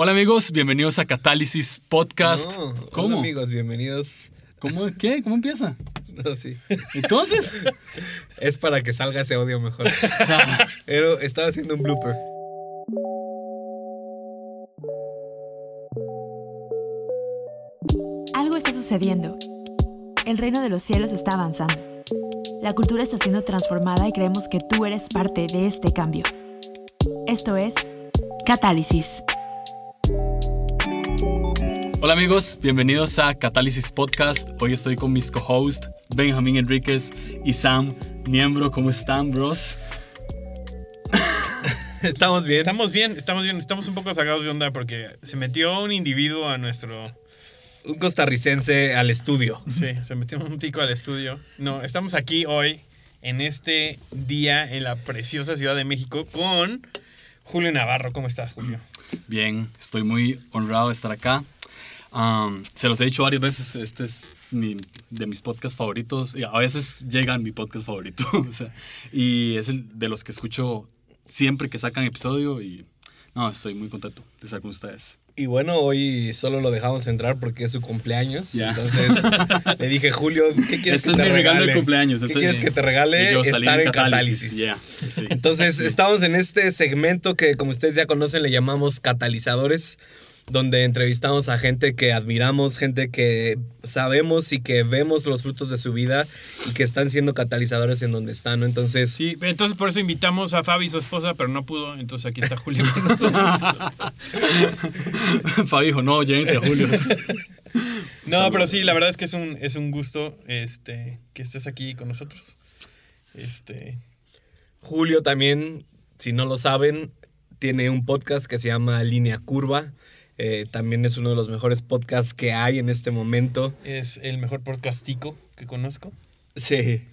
Hola amigos, bienvenidos a Catálisis Podcast. No, ¿Cómo? Hola amigos, bienvenidos. ¿Cómo? ¿Qué? ¿Cómo empieza? No, sí. Entonces, Es para que salga ese audio mejor. o sea, Pero estaba haciendo un blooper. Algo está sucediendo. El reino de los cielos está avanzando. La cultura está siendo transformada y creemos que tú eres parte de este cambio. Esto es Catálisis. Hola amigos, bienvenidos a Catálisis Podcast. Hoy estoy con mis co-hosts Benjamín Enríquez y Sam Niembro. ¿Cómo están, bros? Estamos bien. Estamos bien, estamos bien. Estamos un poco sacados de onda porque se metió un individuo a nuestro. Un costarricense al estudio. Sí, se metió un tico al estudio. No, estamos aquí hoy, en este día, en la preciosa Ciudad de México, con Julio Navarro. ¿Cómo estás, Julio? Bien, estoy muy honrado de estar acá. Um, se los he dicho varias veces, este es mi- de mis podcasts favoritos. Y a veces llega a mi podcast favorito. o sea, y es el de los que escucho siempre que sacan episodio. Y no, estoy muy contento de estar con ustedes. Y bueno, hoy solo lo dejamos entrar porque es su cumpleaños. Entonces le dije, Julio, ¿qué quieres Este que es te mi regalo de regale? cumpleaños. ¿Qué este- quieres que te regale? yo Estar en catálisis. Yeah, sí. Entonces, estamos en este segmento que, como ustedes ya conocen, le llamamos catalizadores, donde entrevistamos a gente que admiramos, gente que sabemos y que vemos los frutos de su vida y que están siendo catalizadores en donde están, ¿no? Entonces, Sí, entonces por eso invitamos a Fabi, su esposa, pero no pudo. Entonces aquí está Julio con nosotros. Fabi dijo, no, llévense a Julio. No, pero sí, la verdad es que es un, es un gusto este, que estés aquí con nosotros. Este, Julio también, si no lo saben, tiene un podcast que se llama Línea Curva. Eh, también es uno de los mejores podcasts que hay en este momento. es el mejor podcastico que conozco. Sí.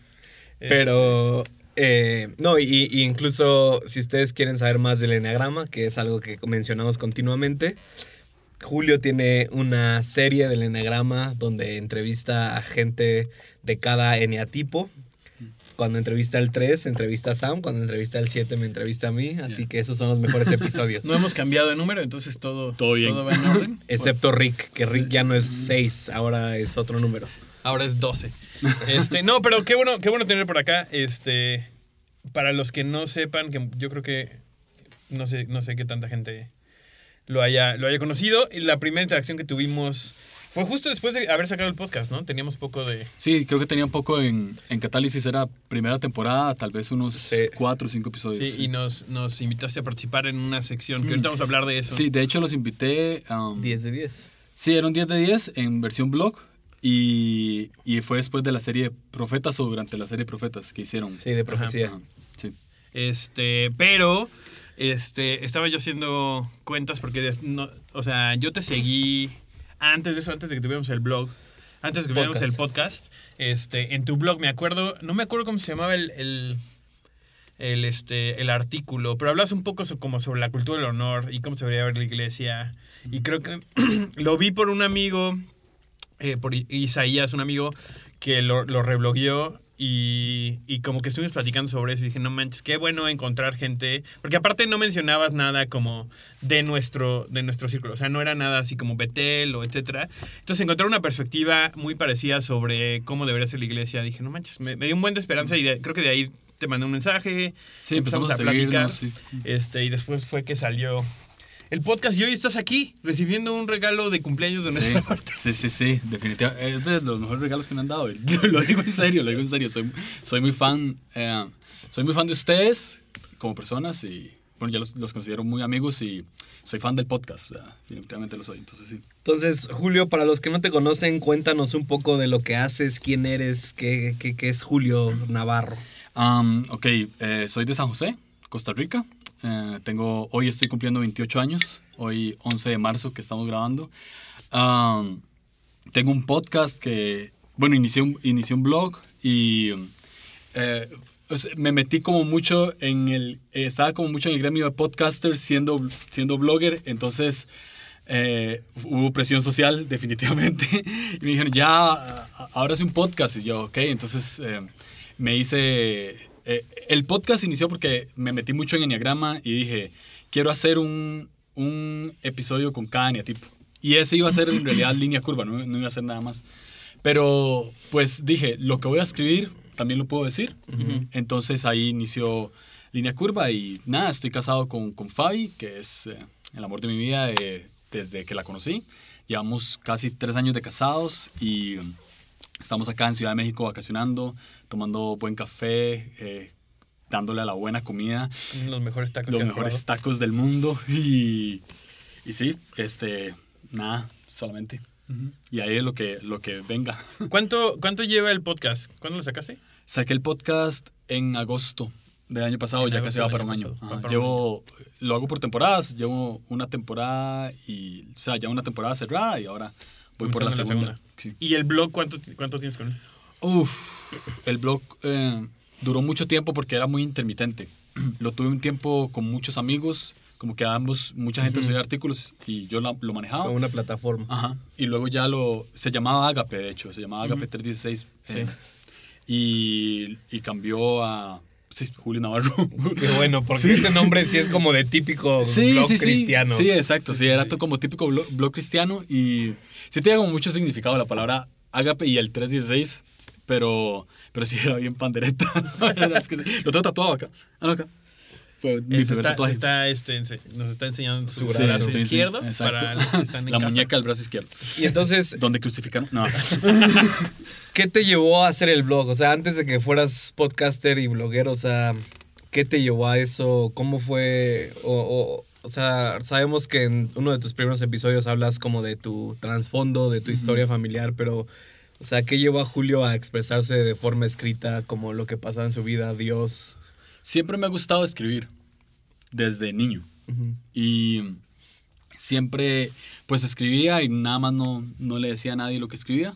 Este, Pero, eh, no, y, y incluso si ustedes quieren saber más del Enneagrama, que es algo que mencionamos continuamente, Julio tiene una serie del Enneagrama donde entrevista a gente de cada eneatipo. Cuando entrevista al 3, entrevista a Sam. Cuando entrevista al 7, me entrevista a mí. Así que esos son los mejores episodios. No hemos cambiado de número, entonces todo, Todo bien. va en orden. Excepto Rick, que Rick ya no es 6, ahora es otro número. Ahora es 12. Este, no, pero qué bueno, qué bueno tener por acá. Este, para los que no sepan, que yo creo que no sé, no sé qué tanta gente lo haya, lo haya conocido. Y la primera interacción que tuvimos fue justo después de haber sacado el podcast, ¿no? Teníamos poco de. Sí, creo que tenía un poco en, en Catálisis, era primera temporada, tal vez unos Sí. cuatro o cinco episodios. Sí, y nos, nos invitaste a participar en una sección que ahorita vamos a hablar de eso. Sí, de hecho los invité. um, 10 de 10. Sí, era un 10 de 10 en versión blog. Y, y fue después de la serie Profetas o durante la serie Profetas que hicieron. Sí, de profecía. Ajá, sí. Este, pero este, estaba yo haciendo cuentas porque, no, o sea, yo te seguí antes de eso, antes de que tuviéramos el blog, antes de que tuviéramos Podcast. el podcast, este, en tu blog, me acuerdo, no me acuerdo cómo se llamaba el, el, el, este, el artículo, pero hablas un poco so- como sobre la cultura del honor y cómo se debería ver la iglesia. Y creo que lo vi por un amigo, eh, por Isaías, un amigo que lo, lo reblogueó y, y como que estuvimos platicando sobre eso y dije, no manches, qué bueno encontrar gente, porque aparte no mencionabas nada como de nuestro, de nuestro círculo, o sea, no era nada así como Betel o etcétera. Entonces encontrar una perspectiva muy parecida sobre cómo debería ser la iglesia, dije, no manches, me, me dio un buen de esperanza y de- creo que de ahí te mandé un mensaje, Sí, empezamos a, platicar, seguirnos, sí. este, y después fue que salió el podcast y hoy estás aquí recibiendo un regalo de cumpleaños de Sí, nuestra parte. sí, sí, sí, definitivamente. Es de los mejores regalos que me han dado. Lo digo en serio, lo digo en serio. Soy, soy muy fan, eh, soy muy fan de ustedes como personas y bueno, ya los, los considero muy amigos y soy fan del podcast. o sea, definitivamente lo soy. Entonces sí. Entonces, Julio, para los que no te conocen, cuéntanos un poco de lo que haces, quién eres, qué, qué- qué es Julio Navarro. Um, ok, eh, soy de San José, Costa Rica. Eh, tengo, hoy estoy cumpliendo 28 años, hoy 11 de marzo que estamos grabando. Um, tengo un podcast que, bueno, inicié un, inicié un blog y eh, sea, me metí como mucho en el, eh, estaba como mucho en el gremio de podcasters siendo, siendo blogger, entonces eh, hubo presión social definitivamente y me dijeron, ya, ahora es un podcast y yo, ok, entonces eh, me hice, eh, el podcast inició porque me metí mucho en Enneagrama y dije, quiero hacer un, un episodio con cada eneatipo. Y ese iba a ser en realidad línea curva, no, no iba a ser nada más. Pero pues dije, lo que voy a escribir también lo puedo decir. Entonces ahí inició línea curva y nada, estoy casado con, con Fabi, que es eh, el amor de mi vida eh, desde que la conocí. Llevamos casi tres años de casados y estamos acá en Ciudad de México vacacionando, tomando buen café, eh, dándole a la buena comida, Los mejores tacos los mejores probado. tacos del mundo y, y sí, este, nada, solamente. Y ahí es lo que, lo que venga. ¿Cuánto, ¿Cuánto lleva el podcast? ¿Cuándo lo sacaste? Saqué el podcast en agosto del año pasado, En ya casi va para año un año. Ajá, para un Llevo, lo hago por temporadas, llevo una temporada y, o sea, ya una temporada cerrada y ahora voy por la Comenzando segunda. Sí. ¿Y el blog cuánto, cuánto tienes con él? Uf, el blog eh, duró mucho tiempo porque era muy intermitente. Lo tuve un tiempo con muchos amigos, como que ambos, mucha gente subía artículos y yo lo manejaba. Como una plataforma. Ajá. Y luego ya lo. Se llamaba Agape, de hecho. Se llamaba Agape 316. eh, y, y cambió a. Sí, Julio Navarro. Qué bueno, porque ese nombre sí es como de típico Sí, blog sí, sí. cristiano. Sí, exacto. Sí, era como típico blog, blog cristiano. Y sí tenía como mucho significado la palabra Agape y el 316. Pero, pero sí era bien pandereta. Es que sí. Lo tengo tatuado acá. Ah, no, acá. Fue mi se primer está, tatuaje. está, este, ense- nos está enseñando su Sí, brazo sí, izquierdo exacto. para los que están en La casa. muñeca del brazo izquierdo. Y entonces, Donde crucificaron. No. ¿qué te llevó a hacer el blog? O sea, antes de que fueras podcaster y bloguero, o sea, ¿qué te llevó a eso? ¿Cómo fue? O, o, o sea, sabemos que en uno de tus primeros episodios hablas como de tu trasfondo, de tu historia familiar, pero, o sea, ¿qué llevó a Julio a expresarse de forma escrita como lo que pasaba en su vida, Dios? Siempre me ha gustado escribir. Desde niño. Y siempre pues escribía y nada más no, no le decía a nadie lo que escribía.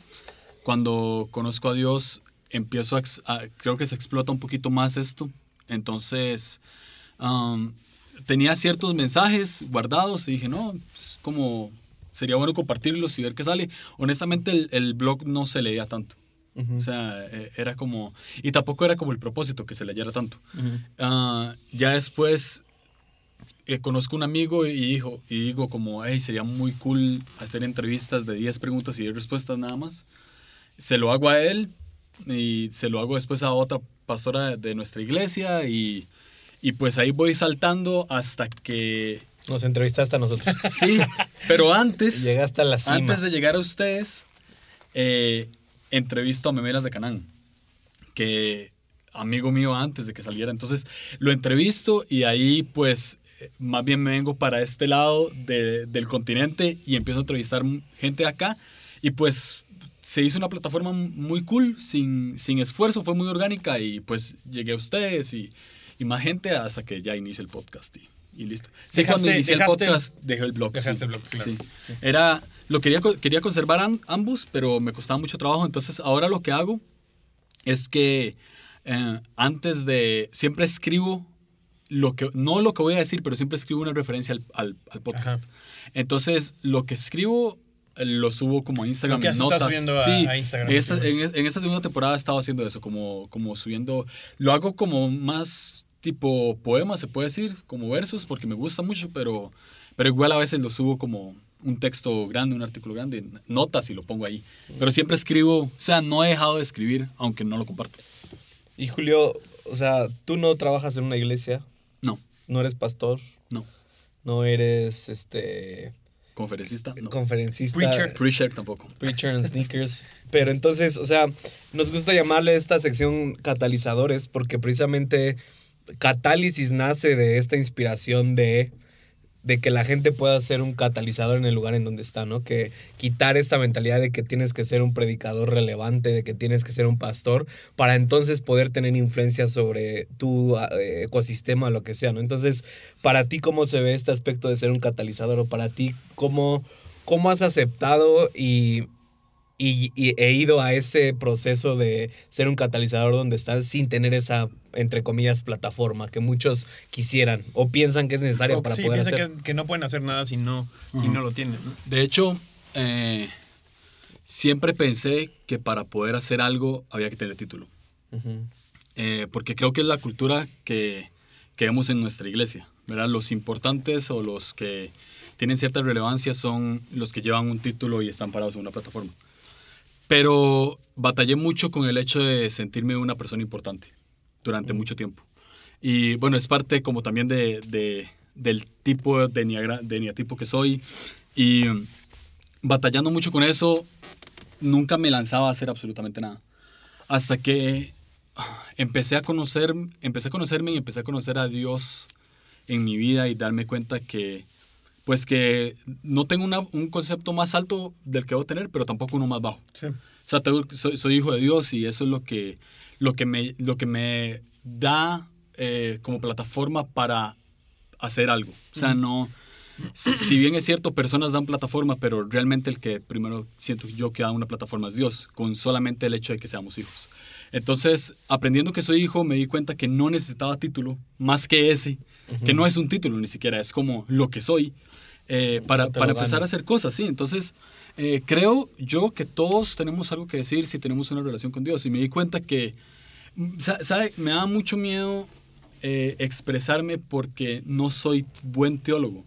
Cuando conozco a Dios empiezo a, creo que se explota un poquito más esto. Entonces um, tenía ciertos mensajes guardados y dije, no, es como sería bueno compartirlos y ver qué sale. Honestamente el, el blog no se leía tanto. O sea, eh, era como... Y tampoco era como el propósito que se leyera tanto. Ah, ya después eh, conozco un amigo y dijo y digo como, hey, sería muy cool hacer entrevistas de 10 preguntas y 10 respuestas nada más. Se lo hago a él y se lo hago después a otra pastora de nuestra iglesia y, y pues ahí voy saltando hasta que... Nos entrevistaste a nosotros. Sí, pero antes... Llegaste a la cima. Antes de llegar a ustedes, eh, entrevisto a Memelas de Canán, que amigo mío antes de que saliera. Entonces lo entrevisto y ahí pues eh, más bien me vengo para este lado de- del continente y empiezo a entrevistar gente de acá y pues se hizo una plataforma muy cool, sin, sin esfuerzo, fue muy orgánica y pues llegué a ustedes y, y más gente hasta que ya inició el podcast y, y listo. Sí, cuando Dejaste- inicié el podcast dejé el blog. dejaste sí, el blog, claro, sí. sí. Era, lo quería, quería conservar am- ambos, pero me costaba mucho trabajo. Entonces ahora lo que hago es que eh, antes de, siempre escribo lo que, no lo que voy a decir, pero siempre escribo una referencia al, al- al podcast. Entonces lo que escribo eh, lo subo como a Instagram en notas. subiendo a- sí, a Instagram En esta, en, en esta segunda temporada he estado haciendo eso, como, como subiendo, lo hago como más tipo poema, se puede decir, como versos, porque me gusta mucho, pero, pero igual a veces lo subo como un texto grande, un artículo grande, notas y lo pongo ahí. Pero siempre escribo, o sea, no he dejado de escribir, aunque no lo comparto. Y Julio, o sea, tú no trabajas en una iglesia, No, no eres pastor, no. no eres este Conferencista, no. conferencista. Preacher. Preacher tampoco. Preacher and sneakers. Pero entonces, o sea, nos gusta llamarle esta sección catalizadores porque precisamente catálisis nace de esta inspiración de, de que la gente pueda ser un catalizador en el lugar en donde está, ¿no? Que quitar esta mentalidad de que tienes que ser un predicador relevante, de que tienes que ser un pastor, para entonces poder tener influencia sobre tu eh, ecosistema, lo que sea, ¿no? Entonces, para ti, ¿cómo se ve este aspecto de ser un catalizador? O para ti, ¿cómo, cómo has aceptado y, y, y he ido a ese proceso de ser un catalizador donde estás sin tener esa, entre comillas, plataforma que muchos quisieran o piensan que es necesaria O- para sí, poder hacer. que, que no pueden hacer nada si no, si no lo tienen. ¿no? De hecho, eh, siempre pensé que para poder hacer algo había que tener título. Eh, porque creo que es la cultura que, que vemos en nuestra iglesia, ¿verdad? Los importantes o los que tienen cierta relevancia son los que llevan un título y están parados en una plataforma. Pero batallé mucho con el hecho de sentirme una persona importante durante mucho tiempo. Y bueno, es parte como también de, de- del tipo de, niagra- de niatipo que soy. Y batallando mucho con eso, nunca me lanzaba a hacer absolutamente nada. Hasta que ah, empecé a conocer, empecé a conocerme y empecé a conocer a Dios en mi vida y darme cuenta que, pues que no tengo una- un concepto más alto del que debo tener, pero tampoco uno más bajo. Sí. O sea, tengo- soy, soy hijo de Dios y eso es lo que, lo que, me, lo que me da eh, como plataforma para hacer algo. O sea, no... Si, si bien es cierto, personas dan plataforma, pero realmente el que primero siento yo que da una plataforma es Dios, con solamente el hecho de que seamos hijos. Entonces, aprendiendo que soy hijo, me di cuenta que no necesitaba título, más que ese, que no es un título ni siquiera, es como lo que soy, eh, para, para empezar a hacer cosas, ¿sí? Entonces, eh, creo yo que todos tenemos algo que decir si tenemos una relación con Dios. Y me di cuenta que, mm, sa- ¿sabe? Me da mucho miedo eh, expresarme porque no soy buen teólogo.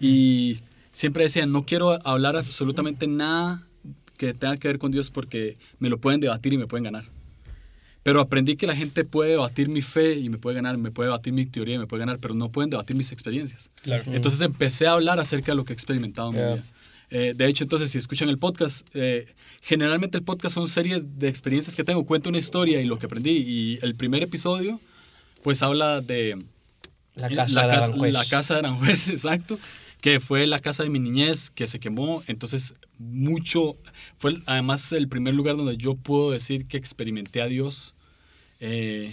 Y siempre decía, no quiero hablar absolutamente nada que tenga que ver con Dios porque me lo pueden debatir y me pueden ganar. Pero aprendí que la gente puede debatir mi fe y me puede ganar, me puede debatir mi teoría y me puede ganar, pero no pueden debatir mis experiencias. Claro. Entonces empecé a hablar acerca de lo que he experimentado en Ya. mi vida. Eh, de hecho, entonces, si escuchan el podcast, eh, generalmente el podcast son series de experiencias que tengo. Cuento una historia y lo que aprendí. Y el primer episodio, pues habla de La casa la, de casa, Aranjuez. la casa de Aranjuez, exacto. Que fue la casa de mi niñez que se quemó. Entonces, mucho. Fue además el primer lugar donde yo puedo decir que experimenté a Dios. Eh,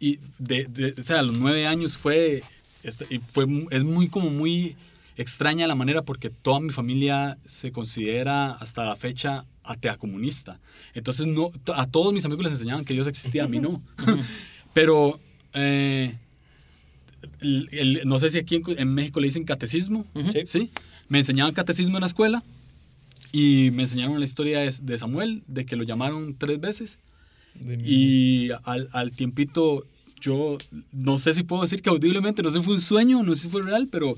y de, de- o sea, a los nueve años fue. este, y fue es muy, como muy extraña la manera porque toda mi familia se considera hasta la fecha atea comunista. Entonces, no, a todos mis amigos les enseñaban que Dios existía, a mí no. Pero. eh, el- el- no sé si aquí en, en México le dicen catecismo, Sí. ¿sí? Me enseñaban catecismo en la escuela y me enseñaron la historia de, de Samuel, de que lo llamaron tres veces y al, al tiempito yo no sé si puedo decir que audiblemente, no sé si fue un sueño, no sé si fue real, pero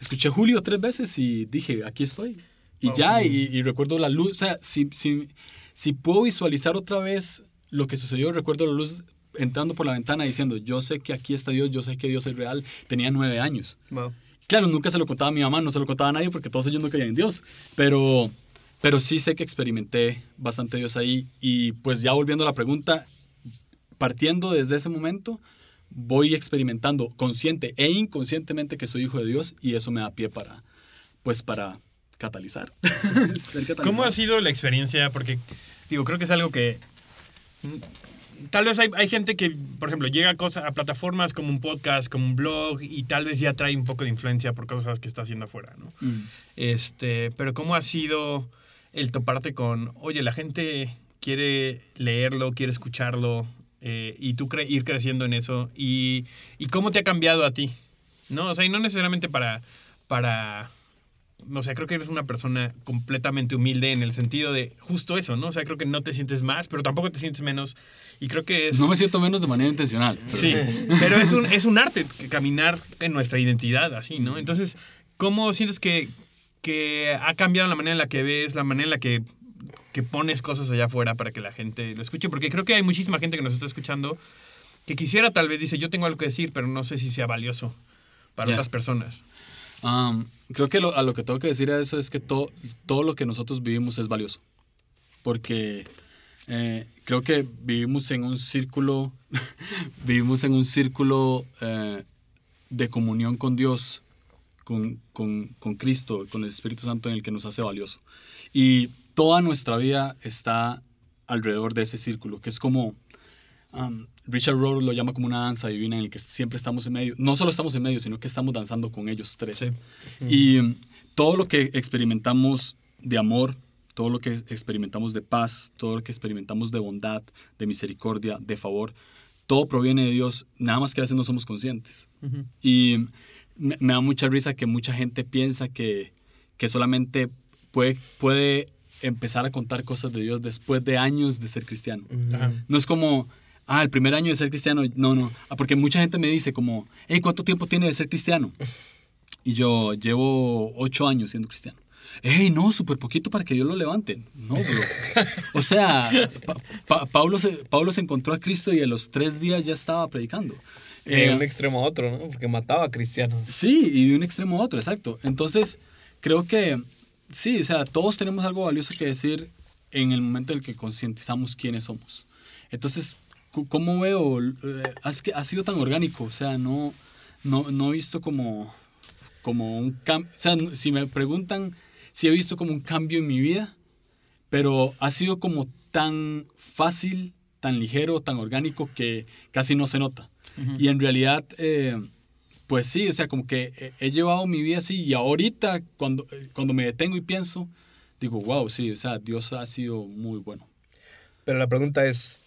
escuché Julio tres veces y dije, aquí estoy. Y Wow. ya, y, y recuerdo la luz, o sea, si, si, si puedo visualizar otra vez lo que sucedió, recuerdo la luz entrando por la ventana diciendo, yo sé que aquí está Dios, yo sé que Dios es real, tenía nueve años. Wow. Claro, nunca se lo contaba a mi mamá, no se lo contaba a nadie porque todos ellos no creían en Dios. Pero, pero sí sé que experimenté bastante Dios ahí. Y pues ya volviendo a la pregunta, partiendo desde ese momento, voy experimentando consciente e inconscientemente que soy hijo de Dios y eso me da pie para, pues para catalizar. Ser catalizado. ¿Cómo ha sido la experiencia? Porque, digo, creo que es algo que. Tal vez hay, hay gente que, por ejemplo, llega a, cosas, a plataformas como un podcast, como un blog, y tal vez ya trae un poco de influencia por cosas que está haciendo afuera, ¿no? Mm. Este, pero ¿cómo ha sido el toparte con, oye, la gente quiere leerlo, quiere escucharlo, eh, y tú cre- ir creciendo en eso? Y, ¿Y cómo te ha cambiado a ti? ¿No? O sea, y no necesariamente para, para, o sea, creo que eres una persona completamente humilde en el sentido de justo eso, ¿no? O sea, creo que no te sientes más, pero tampoco te sientes menos. Y creo que es... No me siento menos de manera intencional. pero- Sí, pero es un, es un arte que caminar en nuestra identidad, así, ¿no? Entonces, ¿cómo sientes que, que ha cambiado la manera en la que ves, la manera en la que, que pones cosas allá afuera para que la gente lo escuche? Porque creo que hay muchísima gente que nos está escuchando que quisiera, tal vez, dice, yo tengo algo que decir, pero no sé si sea valioso para otras personas. Um, creo que lo- a lo que tengo que decir a eso es que todo, todo lo que nosotros vivimos es valioso. Porque eh, creo que vivimos en un círculo, vivimos en un círculo eh, de comunión con Dios, con, con, con Cristo, con el Espíritu Santo en el que nos hace valioso. Y toda nuestra vida está alrededor de ese círculo, que es como, um, Richard Rohr lo llama como una danza divina en el que siempre estamos en medio. No solo estamos en medio, sino que estamos danzando con ellos tres. Sí. Y um, todo lo que experimentamos de amor, todo lo que experimentamos de paz, todo lo que experimentamos de bondad, de misericordia, de favor, todo proviene de Dios, nada más que a veces no somos conscientes. Y me, me da mucha risa que mucha gente piensa que, que solamente puede, puede empezar a contar cosas de Dios después de años de ser cristiano. No es como, ah, el primer año de ser cristiano. No, no. Ah, Porque mucha gente me dice como, hey, ¿cuánto tiempo tiene de ser cristiano? Y yo llevo ocho años siendo cristiano. ¡Ey, no! Súper poquito para que Dios lo levante. No, bro. O sea, Pa- Pa- Pablo, se, Pablo se encontró a Cristo y a los tres días ya estaba predicando. De Eh, un extremo a otro, ¿no? Porque mataba a cristianos. Sí, y de un extremo a otro, exacto. Entonces, creo que sí, o sea, todos tenemos algo valioso que decir en el momento en el que concientizamos quiénes somos. Entonces, ¿cómo veo? Eh, es que ha sido tan orgánico, o sea, no, no, no he visto como, como un cambio. O sea, si me preguntan si he visto como un cambio en mi vida, pero ha sido como tan fácil, tan ligero, tan orgánico que casi no se nota. Y en realidad, eh, pues sí, o sea, como que he- llevado mi vida así y ahorita cuando, cuando me detengo y pienso, digo, wow, sí, o sea, Dios ha sido muy bueno. Pero la pregunta es,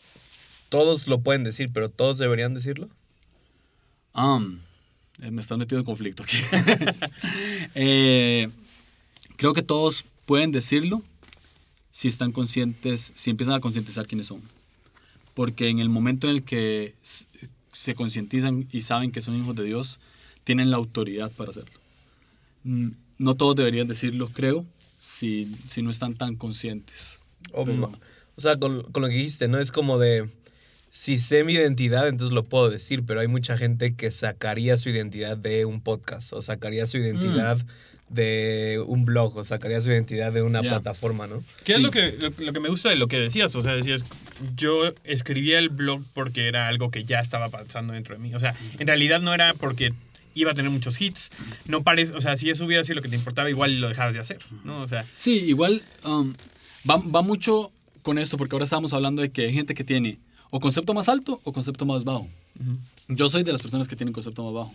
todos lo pueden decir, pero todos deberían decirlo. Um, eh, me estás metiendo en conflicto aquí. Eh, creo que todos pueden decirlo si están conscientes, si empiezan a concientizar quiénes son. Porque en el momento en el que se concientizan y saben que son hijos de Dios, tienen la autoridad para hacerlo. Mm, No todos deberían decirlo, creo, si, si no están tan conscientes. O, Pero- ma- o sea, con, con lo que dijiste, ¿no? Es como de, si sé mi identidad, entonces lo puedo decir, pero hay mucha gente que sacaría su identidad de un podcast, o sacaría su identidad de un blog, o sacaría su identidad de una plataforma, ¿no? ¿Qué es lo que, lo, lo que me gusta de lo que decías? O sea, decías, yo escribía el blog porque era algo que ya estaba pasando dentro de mí. O sea, en realidad no era porque iba a tener muchos hits. No parece, o sea, si eso hubiera sido lo que te importaba, igual lo dejabas de hacer, ¿no? O sea, Sí, igual um, va, va mucho con esto, porque ahora estábamos hablando de que hay gente que tiene o concepto más alto o concepto más bajo. Yo soy de las personas que tienen concepto más bajo,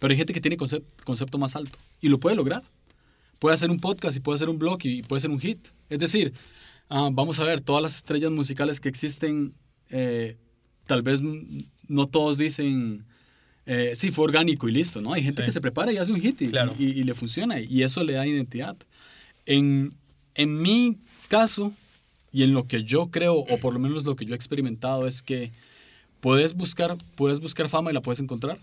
pero hay gente que tiene concep- concepto más alto y lo puede lograr. Puede hacer un podcast y puede hacer un blog y puede ser un hit. Es decir, ah, vamos a ver, todas las estrellas musicales que existen, eh, tal vez no todos dicen, eh, sí, fue orgánico y listo, ¿no? Hay gente Sí. que se prepara y hace un hit y, Claro. y- y le funciona y eso le da identidad. En, en mi caso y en lo que yo creo, o por lo menos lo que yo he experimentado, es que puedes buscar, puedes buscar fama y la puedes encontrar.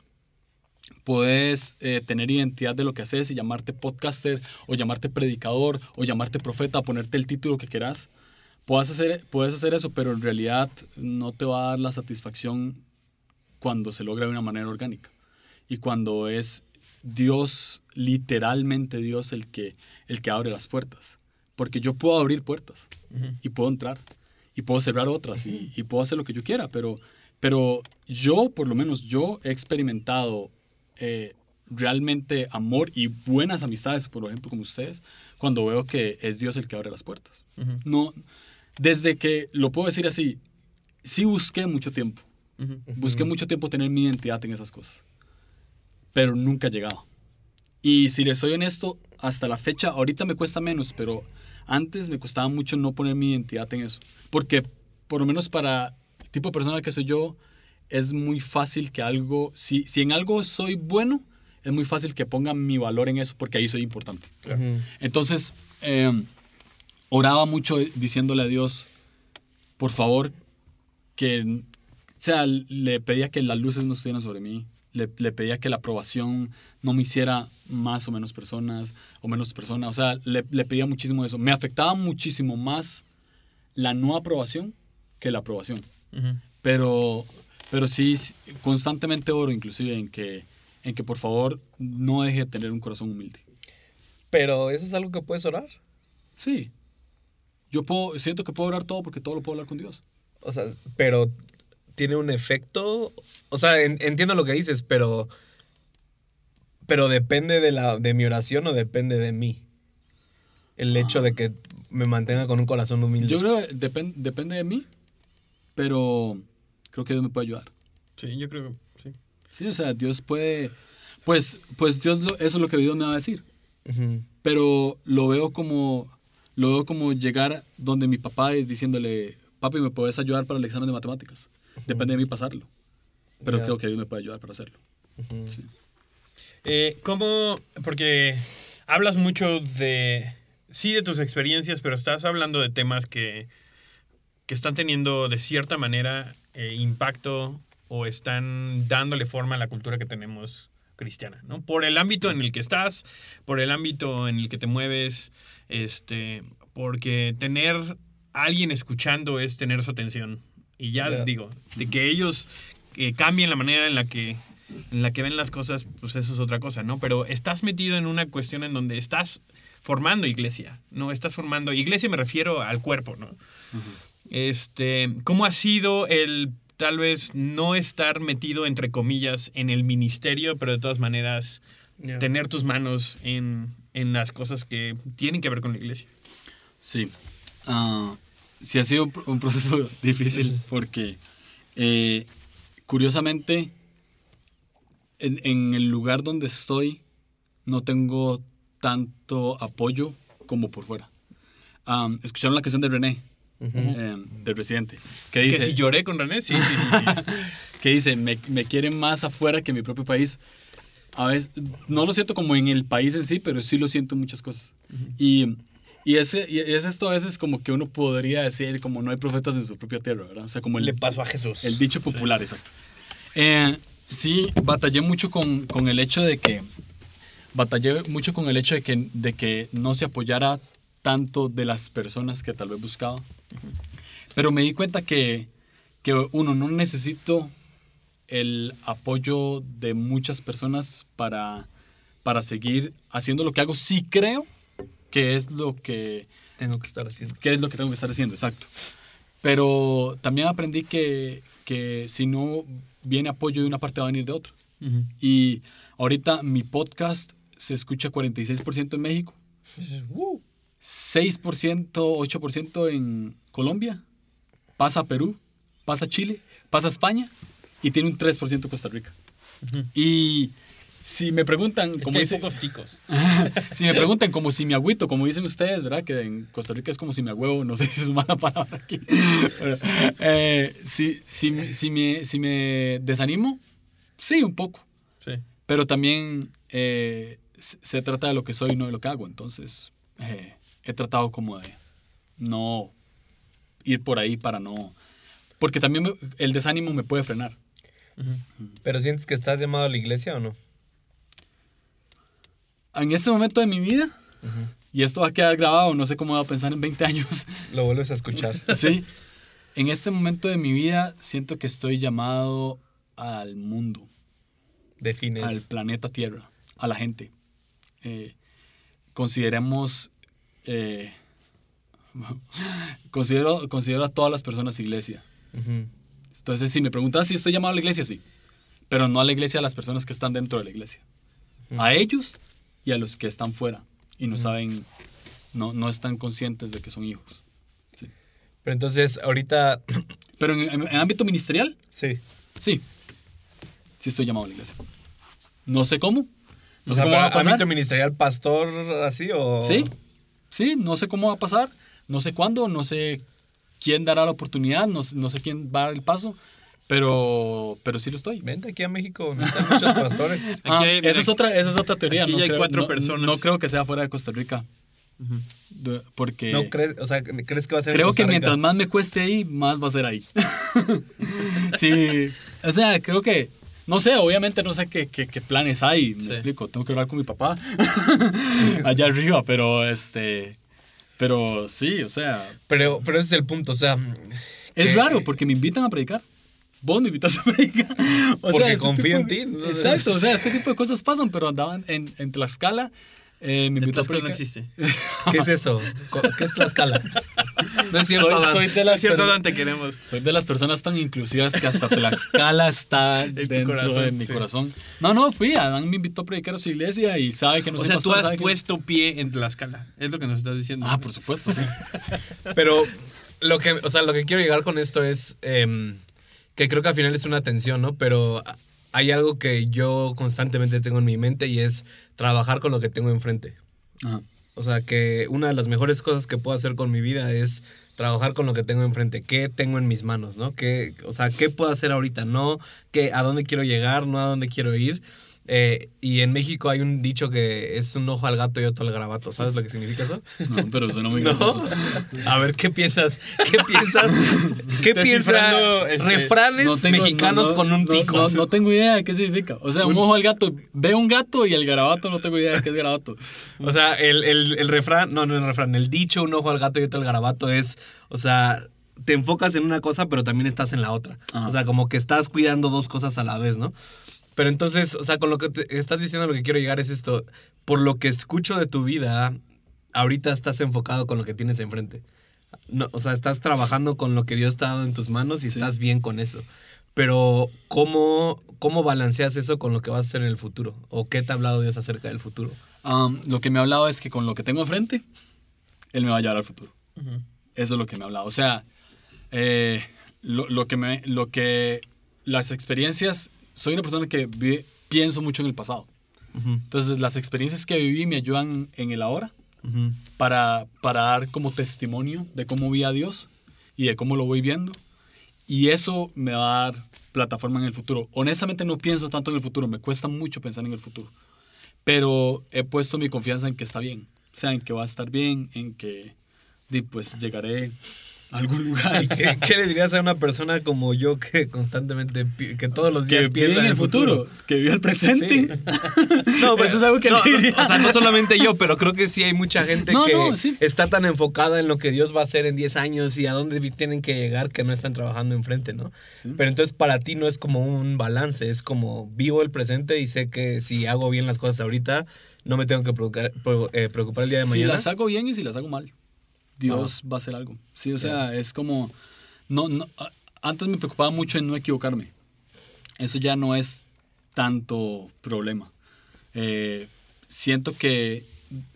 Puedes eh, tener identidad de lo que haces y llamarte podcaster, o llamarte predicador, o llamarte profeta, ponerte el título que quieras. Puedes hacer, puedes hacer eso, pero en realidad no te va a dar la satisfacción cuando se logra de una manera orgánica. Y cuando es Dios, literalmente Dios, el que, el que abre las puertas. Porque yo puedo abrir puertas y puedo entrar y puedo cerrar otras y, y puedo hacer lo que yo quiera, pero, pero yo, por lo menos yo he experimentado eh, realmente amor y buenas amistades, por ejemplo, como ustedes, cuando veo que es Dios el que abre las puertas. No, desde que, lo puedo decir así, sí busqué mucho tiempo. Busqué mucho tiempo tener mi identidad en esas cosas, pero nunca llegaba. Y si les soy honesto, hasta la fecha, ahorita me cuesta menos, pero antes me costaba mucho no poner mi identidad en eso. Porque, por lo menos para el tipo de persona que soy yo, es muy fácil que algo, si, si en algo soy bueno, es muy fácil que ponga mi valor en eso, porque ahí soy importante. Entonces, eh, oraba mucho diciéndole a Dios, por favor, que, o sea, le pedía que las luces no estuvieran sobre mí, le, le pedía que la aprobación no me hiciera más o menos personas o menos personas, o sea, le, le pedía muchísimo eso. Me afectaba muchísimo más la no aprobación que la aprobación. Pero, pero sí, constantemente oro inclusive en que, en que por favor no deje de tener un corazón humilde. Pero eso es algo que puedes orar. Sí. Yo puedo, siento que puedo orar todo porque todo lo puedo hablar con Dios. O sea, pero tiene un efecto. O sea, en- entiendo lo que dices, pero. Pero depende de, la, de mi oración o depende de mí. El hecho de que me mantenga con un corazón humilde. Yo creo que depen- depende de mí, pero creo que Dios me puede ayudar. Sí, yo creo que sí. Sí, o sea, Dios puede, pues, pues Dios, lo- eso es lo que Dios me va a decir. Ujú. Pero lo veo como, lo veo como llegar donde mi papá y diciéndole, papi, ¿me puedes ayudar para el examen de matemáticas? Depende de mí pasarlo. Pero Ya. creo que Dios me puede ayudar para hacerlo. Sí. Eh, ¿Cómo? Porque hablas mucho de. Sí, de tus experiencias, pero estás hablando de temas que, que están teniendo de cierta manera eh, impacto o están dándole forma a la cultura que tenemos cristiana, ¿no? Por el ámbito en el que estás, por el ámbito en el que te mueves, este, porque tener a alguien escuchando es tener su atención. Y ya digo, de que ellos eh, cambien la manera en la que en la que ven las cosas, pues eso es otra cosa, ¿no? Pero estás metido en una cuestión en donde estás formando iglesia, ¿no? Estás formando, iglesia me refiero al cuerpo, ¿no? Este, ¿cómo ha sido el tal vez no estar metido entre comillas en el ministerio, pero de todas maneras tener tus manos en, en las cosas que tienen que ver con la iglesia? Sí. Ah, sí ha sido un, proceso difícil porque, eh, curiosamente, en, en el lugar donde estoy no tengo tanto apoyo como por fuera. Ah, ¿Escucharon la canción de René? eh, del Residente. Que dice, que si lloré con René, sí, sí, sí. sí. que dice, me, me quieren más afuera que en mi propio país. A veces, no lo siento como en el país en sí, pero sí lo siento en muchas cosas. Y, y, ese, y es esto a veces como que uno podría decir, como no hay profetas en su propia tierra, ¿verdad? O sea, como el, Le pasó a Jesús. el dicho popular, exacto. Eh, sí, batallé mucho con, con el hecho de que, batallé mucho con el hecho de que, de que no se apoyara tanto de las personas que tal vez buscaba. Pero me di cuenta que, que uno, no necesito el apoyo de muchas personas para, para seguir haciendo lo que hago. Sí creo que es lo que, Tengo que estar haciendo. que es lo que tengo que estar haciendo, exacto. Pero también aprendí que, que si no viene apoyo de una parte va a venir de otra. Ujú. Y ahorita mi podcast se escucha 46% en México, Dices, "Uh". 6%, 8% en Colombia, pasa a Perú, pasa a Chile, pasa a España y tiene un 3% Costa Rica. Ujú. Y si me preguntan, Es como que hay dice, pocos ticos. si me preguntan como si me agüito, como dicen ustedes, ¿verdad? Que en Costa Rica es como si me agüevo, no sé si es mala palabra aquí. Pero, eh, si, si, me- si, me, si me desanimo, sí, un poco. Sí. Pero también eh, se, trata de lo que soy, no de lo que hago. Entonces, eh, he tratado como de no ir por ahí para no... Porque también me- el desánimo me puede frenar. Ujú. ¿Pero sientes que estás llamado a la iglesia o no? En este momento de mi vida, y esto va a quedar grabado, no sé cómo va a pensar en 20 años, Lo vuelves a escuchar. Sí. En este momento de mi vida siento que estoy llamado al mundo, Defines. al planeta Tierra, a la gente. Eh, consideremos, eh, considero, considero a todas las personas iglesia. Entonces, si me preguntas si estoy llamado a la iglesia, sí. Pero no a la iglesia, a las personas que están dentro de la iglesia. A ellos y a los que están fuera y no saben, no, no están conscientes de que son hijos. Pero entonces, ahorita, Pero en, en- en ámbito ministerial, sí. Sí. Sí estoy llamado a la iglesia. No sé cómo. No o sé sea, cómo va a para pasar. ámbito ministerial, pastor, así o... Sí. Sí, no sé cómo va a pasar. No sé cuándo. No sé quién dará la oportunidad. No, no sé quién va a dar el paso. Pero, pero sí lo estoy. Vente aquí a México, necesitan muchos pastores. Ah, Aquí hay- esa, es otra, esa es otra teoría. aquí no hay creo, cuatro no- personas. No creo que sea fuera de Costa Rica. De- Porque ¿No crees, o sea, crees que va a ser en creo Costa que Rica? mientras más me cueste ahí, más va a ser ahí. sí. O sea, creo que. No sé, obviamente no sé qué, qué- qué planes hay. Me Sí. explico. Tengo que hablar con mi papá allá arriba, pero este. Pero sí, o sea. Pero, pero ese es el punto, o sea... Es que- raro porque me invitan a predicar. Vos me invitas a predicar. O Porque este confío en ti, ¿no? Exacto, o sea, este tipo de cosas pasan, pero andaban en, en Tlaxcala. Eh, me invitó a Tlaxcala no predicar. existe. ¿Qué es eso? ¿Qué es Tlaxcala? No es cierto, Soy- Dan. soy de Es las cierto, per- Dan, te queremos. Soy de las personas tan inclusivas que hasta Tlaxcala está tu dentro corazón, de mi sí. corazón. No, no, fui. Adán me invitó a predicar a su iglesia y sabe que no o sea, tú pastor, has sabe que- puesto pie en Tlaxcala. Es lo que nos estás diciendo. Ah, por supuesto, sí. Pero lo que, o sea, lo que quiero llegar con esto es em, que creo que al final es una tensión, ¿no? Pero hay algo que yo constantemente tengo en mi mente y es trabajar con lo que tengo enfrente. Ajá. O sea, que una de las mejores cosas que puedo hacer con mi vida es trabajar con lo que tengo enfrente, qué tengo en mis manos, ¿no? ¿Qué, o sea, qué puedo hacer ahorita, no que a dónde quiero llegar, no a dónde quiero ir. Eh, y en México hay un dicho que es un ojo al gato y otro al garabato. ¿Sabes lo que significa eso? No, pero suena muy ¿No? gracioso. A ver, ¿qué piensas? ¿Qué piensas? ¿Qué piensas? Este, Refranes No tengo- mexicanos no, no, con un no, tico. No, no tengo idea de qué significa. O sea, un ojo al gato. Veo un gato y el garabato no tengo idea de qué es garabato. O sea, el, el, el refrán, no, no el refrán, el dicho, un ojo al gato y otro al garabato es, o sea, te enfocas en una cosa, pero también estás en la otra. Ajá. O sea, como que estás cuidando dos cosas a la vez, ¿no? Pero entonces, o sea, con lo que te estás diciendo, lo que quiero llegar es esto. Por lo que escucho de tu vida, ahorita estás enfocado con lo que tienes enfrente. No, o sea, estás trabajando con lo que Dios te ha dado en tus manos y Sí. estás bien con eso. Pero, ¿cómo, ¿cómo balanceas eso con lo que vas a hacer en el futuro? ¿O qué te ha hablado Dios acerca del futuro? Um, lo que me ha hablado es que con lo que tengo enfrente, Él me va a llevar al futuro. Eso es lo que me ha hablado. O sea, eh, lo, lo que me, lo que, las experiencias, soy una persona que vive- pienso mucho en el pasado. Ujú, Entonces, las experiencias que viví me ayudan en el ahora ujú. para, para dar como testimonio de cómo vi a Dios y de cómo lo voy viendo. Y eso me va a dar plataforma en el futuro. Honestamente no pienso tanto en el futuro, me cuesta mucho pensar en el futuro. Pero he puesto mi confianza en que está bien. O sea, en que va a estar bien, en que pues llegaré algún lugar. ¿Y qué, qué le dirías a una persona como yo que constantemente, que todos los días que piensa en el futuro, que vive el presente. Sí. No, Eso es algo que no, le no, diría. O sea, no solamente yo, pero creo que sí hay mucha gente No, que no, sí. está tan enfocada en lo que Dios va a hacer en 10 años y a dónde tienen que llegar que no están trabajando enfrente, ¿no? Sí. Pero entonces para ti no es como un balance, es como vivo el presente y sé que si hago bien las cosas ahorita, no me tengo que preocupar, eh, preocupar el día de Si mañana. las hago bien y si las hago mal, Dios va a hacer algo. Sí, o sea, es como... No, no, antes me preocupaba mucho en no equivocarme. Eso ya no es tanto problema. Eh, siento que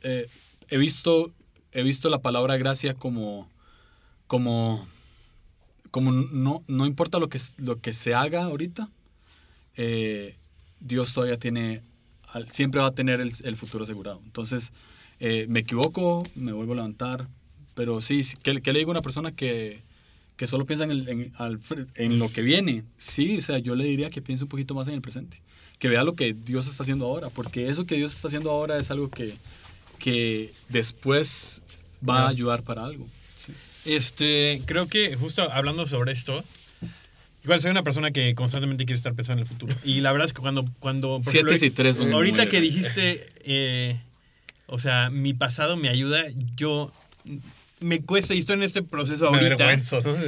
eh, he, visto, he visto la palabra gracia como... como como no, no importa lo que, lo que se haga ahorita, eh, Dios todavía tiene, siempre va a tener el, el futuro asegurado. Entonces, me equivoco, me vuelvo a levantar, pero sí, ¿qué, qué le digo a una persona que, que solo piensa en, el- en- en lo que viene? Sí, o sea, yo le diría que piense un poquito más en el presente, que vea lo que Dios está haciendo ahora, porque eso que Dios está haciendo ahora es algo que, que después va a ayudar para algo. sí. Este, creo que justo hablando sobre esto, igual soy una persona que constantemente quiere estar pensando en el futuro. Y la verdad es que cuando, cuando por Siete ejemplo, y tres son ahorita muy- que dijiste, eh, o sea, mi pasado me ayuda, yo me cuesta y estoy en este proceso Me ahorita.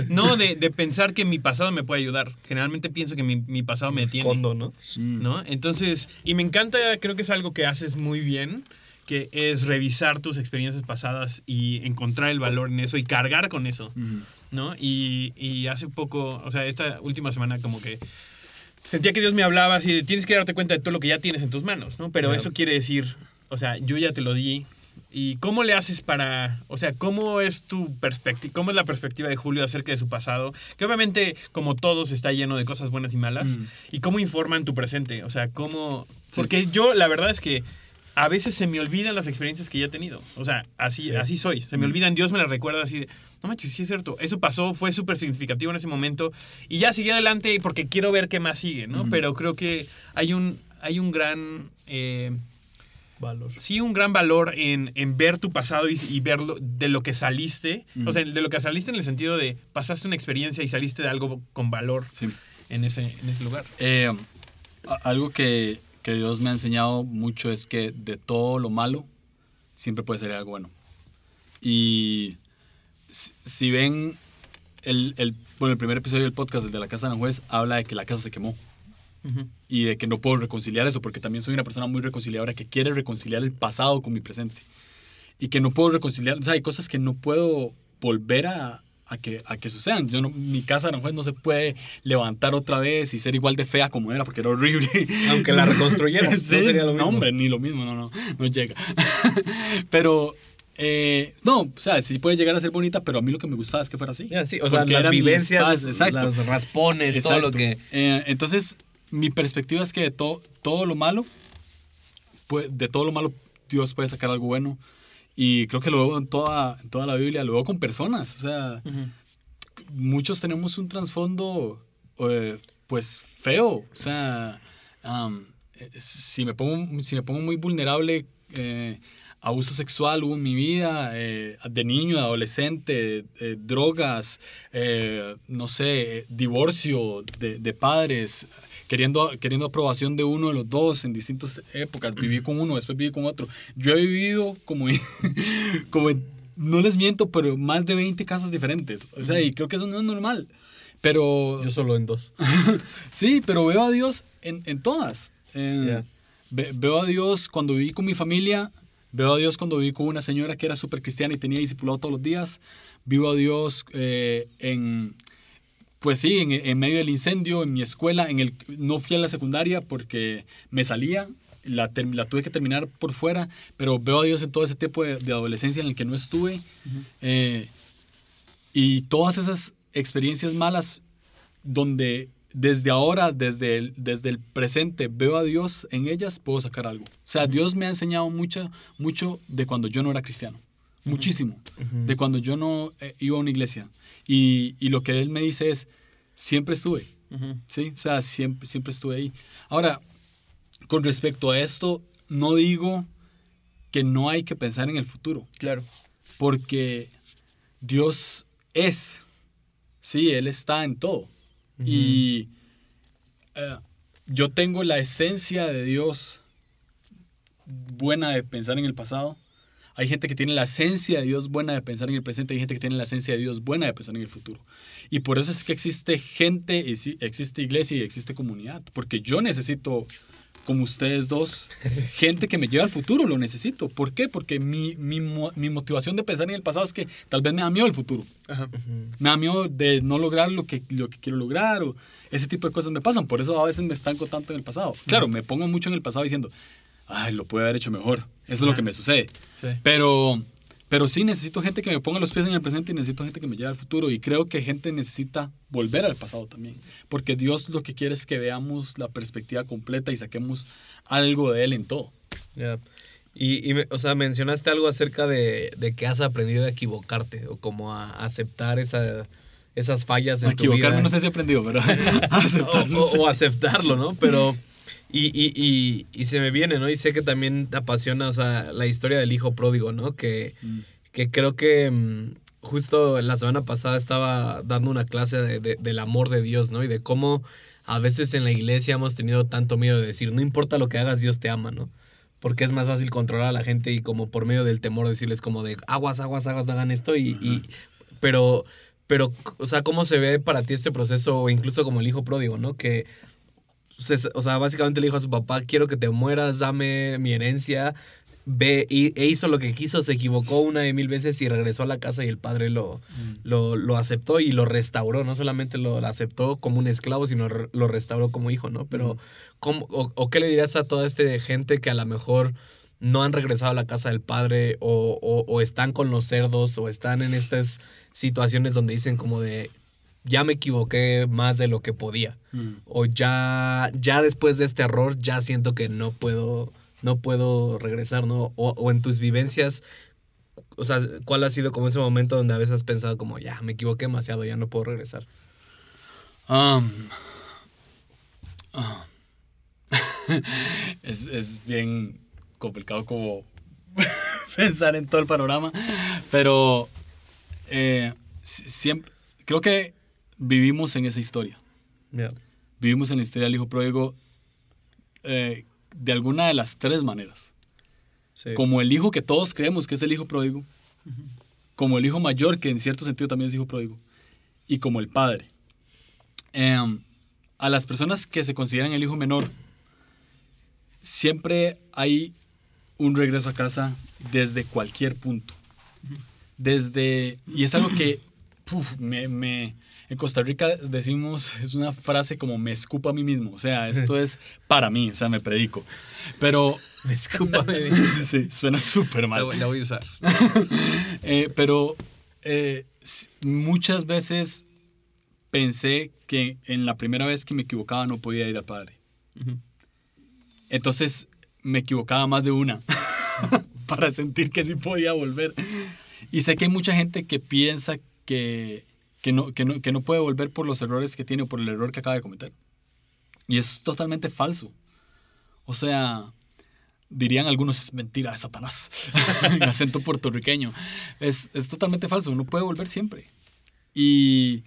¿no? No, de, de pensar que mi pasado me puede ayudar. Generalmente pienso que mi, mi pasado me detiene. Escondo, ¿no? ¿no? Entonces, y me encanta, creo que es algo que haces muy bien, que es revisar tus experiencias pasadas y encontrar el valor en eso y cargar con eso. ¿no? Y, y hace poco, o sea, esta última semana como que sentía que Dios me hablaba así de tienes que darte cuenta de todo lo que ya tienes en tus manos, ¿no? Pero eso quiere decir, o sea, yo ya te lo di. ¿Y cómo le haces para, o sea, cómo es tu perspectiva, cómo es la perspectiva de Julio acerca de su pasado? Que obviamente, como todos, está lleno de cosas buenas y malas. Mm. ¿Y cómo informan tu presente? O sea, cómo... Sí. Porque yo, la verdad es que a veces se me olvidan las experiencias que ya he tenido. O sea, así, Sí. así soy. Se me Mm. olvidan, Dios me las recuerda así de, no manches, sí es cierto. Eso pasó, fue súper significativo en ese momento. Y ya seguí adelante porque quiero ver qué más sigue, ¿no? Pero creo que hay un, hay un gran... eh, Valor. sí un gran valor en, en ver tu pasado y, y ver lo- de lo que saliste. O sea, de lo que saliste en el sentido de pasaste una experiencia y saliste de algo con valor Sí. en ese, en ese lugar. Eh, algo que, que Dios me ha enseñado mucho es que de todo lo malo siempre puede salir algo bueno. Y si, si ven el, el, bueno, el primer episodio del podcast, el de la casa de Aranjuez, habla de que la casa se quemó Ujú. y de que no puedo reconciliar eso porque también soy una persona muy reconciliadora que quiere reconciliar el pasado con mi presente y que no puedo reconciliar, o sea, hay cosas que no puedo volver a, a que, a que sucedan. Yo no, mi casa de Aranjuez no se puede levantar otra vez y ser igual de fea como era porque era horrible. Aunque la reconstruyeran, no Sí, sería lo mismo. No, hombre, ni lo mismo, no, no, no llega. pero, eh, no, o sea, sí puede llegar a ser bonita, pero a mí lo que me gustaba es que fuera así. Ya, sí, o sea, las mis vivencias, exacto. los raspones, todo lo Exacto. que... Eh, entonces, mi perspectiva es que de todo, todo lo malo, de todo lo malo, Dios puede sacar algo bueno. Y creo que lo veo en toda, en toda la Biblia, lo veo con personas. O sea, muchos tenemos un trasfondo, eh, pues, feo. O sea, eh, si, me pongo, si me pongo muy vulnerable, eh, abuso sexual hubo en mi vida, eh, de niño, de adolescente, eh, drogas, eh, no sé, divorcio de, de padres, queriendo, queriendo aprobación de uno de los dos en distintas épocas. Viví con uno, después viví con otro. Yo he vivido como, como no les miento, pero más de 20 casas diferentes. O sea, y creo que eso no es normal. Pero Yo solo en dos. Sí, pero veo a Dios en, en todas. En- Ya. ve- veo a Dios cuando viví con mi familia, veo a Dios cuando viví con una señora que era súper cristiana y tenía discipulado todos los días, vivo a Dios eh, en, pues sí, en, en medio del incendio, en mi escuela, en el, no fui a la secundaria porque me salía, la, tuve que terminar por fuera, pero veo a Dios en todo ese tiempo de, de adolescencia en el que no estuve. eh, y todas esas experiencias malas donde desde ahora, desde el, desde el presente, veo a Dios en ellas, puedo sacar algo. O sea, Dios me ha enseñado mucho, mucho de cuando yo no era cristiano. Muchísimo. De cuando yo no eh, iba a una iglesia. Y, y lo que Él me dice es, siempre estuve. ¿sí? O sea, siempre, siempre estuve ahí. Ahora, con respecto a esto, no digo que no hay que pensar en el futuro Claro. porque Dios es, sí, Él está en todo. Y eh, yo tengo la esencia de Dios buena de pensar en el pasado. Hay gente que tiene la esencia de Dios buena de pensar en el presente. Hay gente que tiene la esencia de Dios buena de pensar en el futuro. Y por eso es que existe gente, y sí, existe iglesia y existe comunidad. Porque yo necesito, como ustedes dos, gente que me lleve al futuro. Lo necesito. ¿Por qué? Porque mi, mi, mi motivación de pensar en el pasado es que tal vez me da miedo el futuro. Ajá. Me da miedo de no lograr lo que, lo que quiero lograr o ese tipo de cosas me pasan. Por eso a veces me estanco tanto en el pasado. Claro, me pongo mucho en el pasado diciendo, ay, lo pude haber hecho mejor. Eso es lo que me sucede. Sí. Pero, pero sí necesito gente que me ponga los pies en el presente y necesito gente que me lleve al futuro. Y creo que gente necesita volver al pasado también. Porque Dios lo que quiere es que veamos la perspectiva completa y saquemos algo de Él en todo. Ya. Y, y o sea, mencionaste algo acerca de, de que has aprendido a equivocarte o como a aceptar esa, esas fallas en A equivocarme tu vida. no sé si he aprendido, pero o, aceptarlo, o- sí. o aceptarlo, ¿no? Pero. Y, y, y, y se me viene, ¿no? Y sé que también te apasiona, o sea, la historia del hijo pródigo, ¿no? Que, Mm. que creo que mm, justo la semana pasada estaba dando una clase de- de- del amor de Dios, ¿no? Y de cómo a veces en la iglesia hemos tenido tanto miedo de decir, no importa lo que hagas, Dios te ama, ¿no? Porque es más fácil controlar a la gente y como por medio del temor decirles como de aguas, aguas, aguas, hagan esto y... y- pero, pero, o sea, ¿cómo se ve para ti este proceso o incluso como el hijo pródigo, ¿no? Que, o sea, básicamente le dijo a su papá, quiero que te mueras, dame mi herencia. Ve, y, e hizo lo que quiso, se equivocó una y mil veces y regresó a la casa y el padre lo, lo, lo aceptó y lo restauró. No solamente lo, aceptó como un esclavo, sino re- lo restauró como hijo, ¿no? Pero, ¿cómo, o, o qué le dirías a toda esta gente que a lo mejor no han regresado a la casa del padre o, o- o están con los cerdos o están en estas situaciones donde dicen como de, ya me equivoqué más de lo que podía? Mm. o ya, ya después de este error ya siento que no puedo, no puedo regresar, ¿no? O, o en tus vivencias, o sea, ¿cuál ha sido como ese momento donde a veces has pensado como, ya, me equivoqué demasiado, ya no puedo regresar? Um, ah. es, es bien complicado como pensar en todo el panorama, pero eh, si- siempre, creo que vivimos en esa historia. Ya. Vivimos en la historia del hijo pródigo eh, de alguna de las tres maneras. Sí. Como el hijo que todos creemos que es el hijo pródigo, como el hijo mayor que en cierto sentido también es hijo pródigo, y como el padre. Em, a las personas que se consideran el hijo menor, siempre hay un regreso a casa desde cualquier punto. Desde, y es algo que puf, me, me- en Costa Rica decimos, es una frase como me escupo a mí mismo, o sea, esto es para mí, o sea, me predico. Pero, Discúlpame. sí, suena súper La, mal. voy- la voy a usar. Eh, pero eh, muchas veces pensé que en la primera vez que me equivocaba no podía ir al padre. Entonces me equivocaba más de una para sentir que sí podía volver. Y sé que hay mucha gente que piensa que, que, no, que, no, que no puede volver por los errores que tiene o por el error que acaba de cometer. Y es totalmente falso. O sea, dirían algunos, es mentira de Satanás, en acento puertorriqueño. Es, es totalmente falso, uno puede volver siempre. Y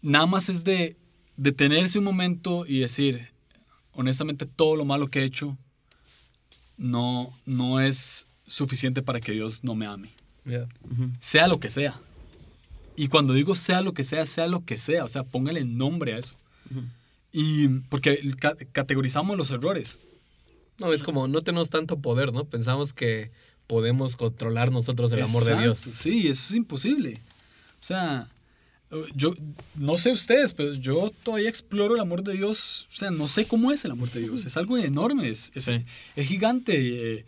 nada más es de detenerse un momento y decir, honestamente, todo lo malo que he hecho no, no es suficiente para que Dios no me ame. Yeah. Sea lo que sea. Y cuando digo sea lo que sea, sea lo que sea. O sea, póngale nombre a eso. Y porque ca- categorizamos los errores. No, es como no tenemos tanto poder, ¿no? Pensamos que podemos controlar nosotros el amor de Dios. Sí, eso es imposible. O sea, eh, yo no sé ustedes, pero yo todavía exploro el amor de Dios. O sea, no sé cómo es el amor de Dios. Es algo enorme, es, es, Sí. es gigante. eh,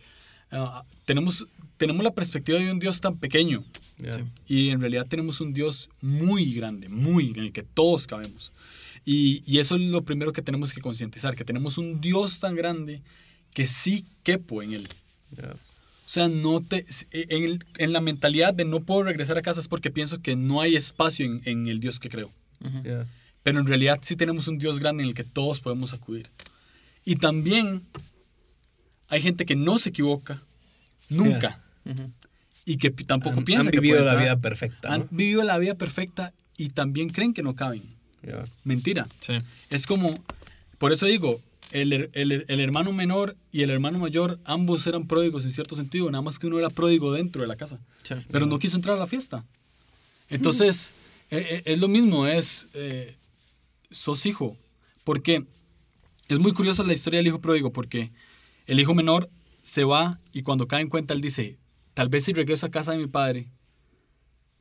ah, tenemos, tenemos la perspectiva de un Dios tan pequeño. Yeah. Sí. Y en realidad tenemos un Dios muy grande, muy, en el que todos cabemos. Y, y eso es lo primero que tenemos que concientizar, que tenemos un Dios tan grande que sí quepo en él. Yeah. O sea, no te, en, el- en la mentalidad de no puedo regresar a casa es porque pienso que no hay espacio en, en el Dios que creo. Yeah. Pero en realidad sí tenemos un Dios grande en el que todos podemos acudir. Y también hay gente que no se equivoca nunca y que tampoco Han- piensa han vivido la entrar. vida perfecta, Han ¿no? vivido la vida perfecta y también creen que no caben. Yeah. Mentira. Sí. Es como, por eso digo, el, el el hermano menor y el hermano mayor, ambos eran pródigos en cierto sentido, nada más que uno era pródigo dentro de la casa, Sí. pero no quiso entrar a la fiesta. Entonces, eh, eh, es lo mismo, es, eh, sos hijo, porque es muy curiosa la historia del hijo pródigo, porque el hijo menor se va y cuando cae en cuenta, él dice, tal vez si regreso a casa de mi padre,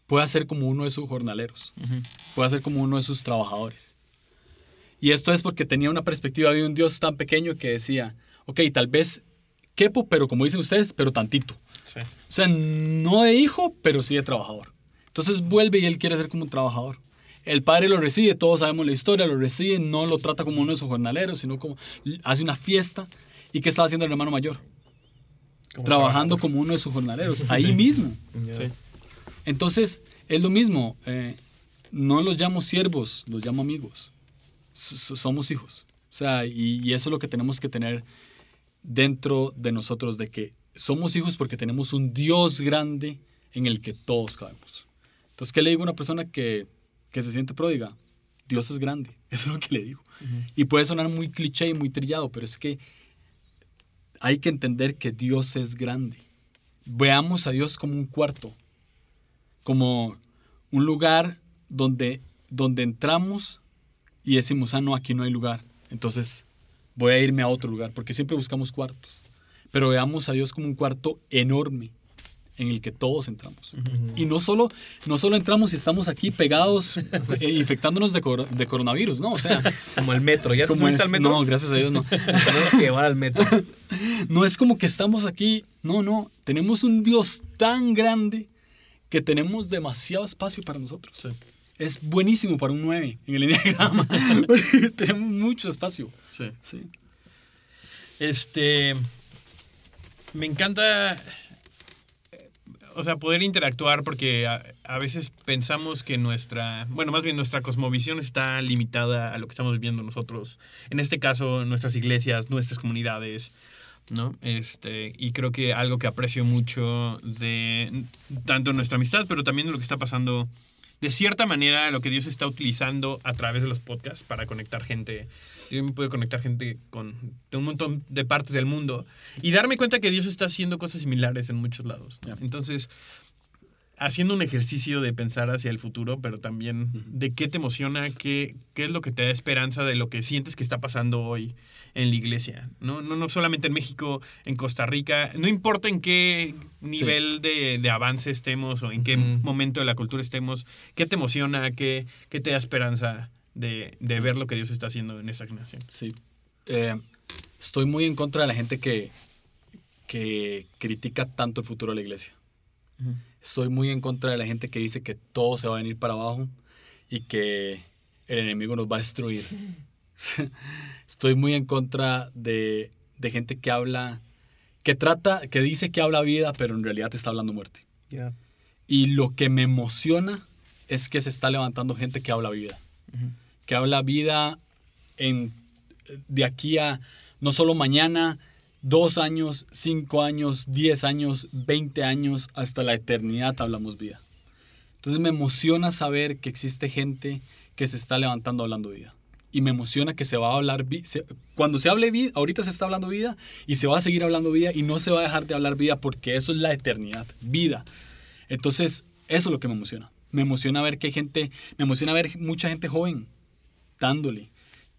pueda ser como uno de sus jornaleros pueda ser como uno de sus trabajadores. Y esto es porque tenía una perspectiva de un Dios tan pequeño que decía, ok, tal vez quepo, pero como dicen ustedes, pero tantito. Sí. O sea, no de hijo, pero sí de trabajador. Entonces vuelve y él quiere ser como un trabajador. El padre lo recibe, todos sabemos la historia, lo recibe, no lo trata como uno de sus jornaleros, sino como hace una fiesta. ¿Y qué estaba haciendo el hermano mayor? Trabajando como uno de sus jornaleros, ahí mismo. Sí. Entonces, es lo mismo. eh, no los llamo siervos, los llamo amigos. S- somos hijos. O sea, y, y eso es lo que tenemos que tener dentro de nosotros, de que somos hijos porque tenemos un Dios grande en el que todos cabemos. Entonces, ¿qué le digo a una persona que, que se siente pródiga? Dios es grande. Eso es lo que le digo. Y puede sonar muy cliché y muy trillado, pero es que hay que entender que Dios es grande. Veamos a Dios como un cuarto, como un lugar donde, donde entramos y decimos, ah, no, aquí no hay lugar. Entonces voy a irme a otro lugar, porque siempre buscamos cuartos. Pero veamos a Dios como un cuarto enorme en el que todos entramos. Y no solo, no solo entramos y estamos aquí pegados, eh, infectándonos de, cor- de coronavirus, ¿no? O sea, Como el metro. ¿Ya te subiste es- al metro? No, gracias a Dios no. Tenemos que llevar al metro. No es como que estamos aquí. No, no. Tenemos un Dios tan grande que tenemos demasiado espacio para nosotros. Es buenísimo para un 9 en el enneagrama. porque tenemos mucho espacio. Sí. Sí. Este. Me encanta. O sea, poder interactuar porque a, a veces pensamos que nuestra. Bueno, más bien nuestra cosmovisión está limitada a lo que estamos viviendo nosotros. En este caso, nuestras iglesias, nuestras comunidades. ¿No? Este, y creo que algo que aprecio mucho de tanto nuestra amistad, pero también de lo que está pasando, de cierta manera, lo que Dios está utilizando a través de los podcasts para conectar gente. Yo me puedo conectar gente con de un montón de partes del mundo y darme cuenta que Dios está haciendo cosas similares en muchos lados. Entonces, haciendo un ejercicio de pensar hacia el futuro, pero también de qué te emociona, qué, qué es lo que te da esperanza de lo que sientes que está pasando hoy en la iglesia. No, no, no solamente en México, en Costa Rica, no importa en qué nivel de, de avance estemos o en qué momento de la cultura estemos, qué te emociona, qué, qué te da esperanza de, de ver lo que Dios está haciendo en esta generación. Sí. Eh, estoy muy en contra de la gente que, que critica tanto el futuro de la iglesia. Estoy muy en contra de la gente que dice que todo se va a venir para abajo y que el enemigo nos va a destruir. Estoy muy en contra de, de gente que habla, que trata, que dice que habla vida, pero en realidad te está hablando muerte. Yeah. Y lo que me emociona es que se está levantando gente que habla vida. Que habla vida en, de aquí a No solo mañana, dos años, cinco años, diez años, veinte años, hasta la eternidad hablamos vida. Entonces me emociona saber que existe gente que se está levantando hablando vida. Y me emociona que se va a hablar, se- cuando se hable vida, ahorita se está hablando vida y se va a seguir hablando vida y no se va a dejar de hablar vida porque eso es la eternidad, vida. Entonces, eso es lo que me emociona. Me emociona ver que hay gente, me emociona ver mucha gente joven dándole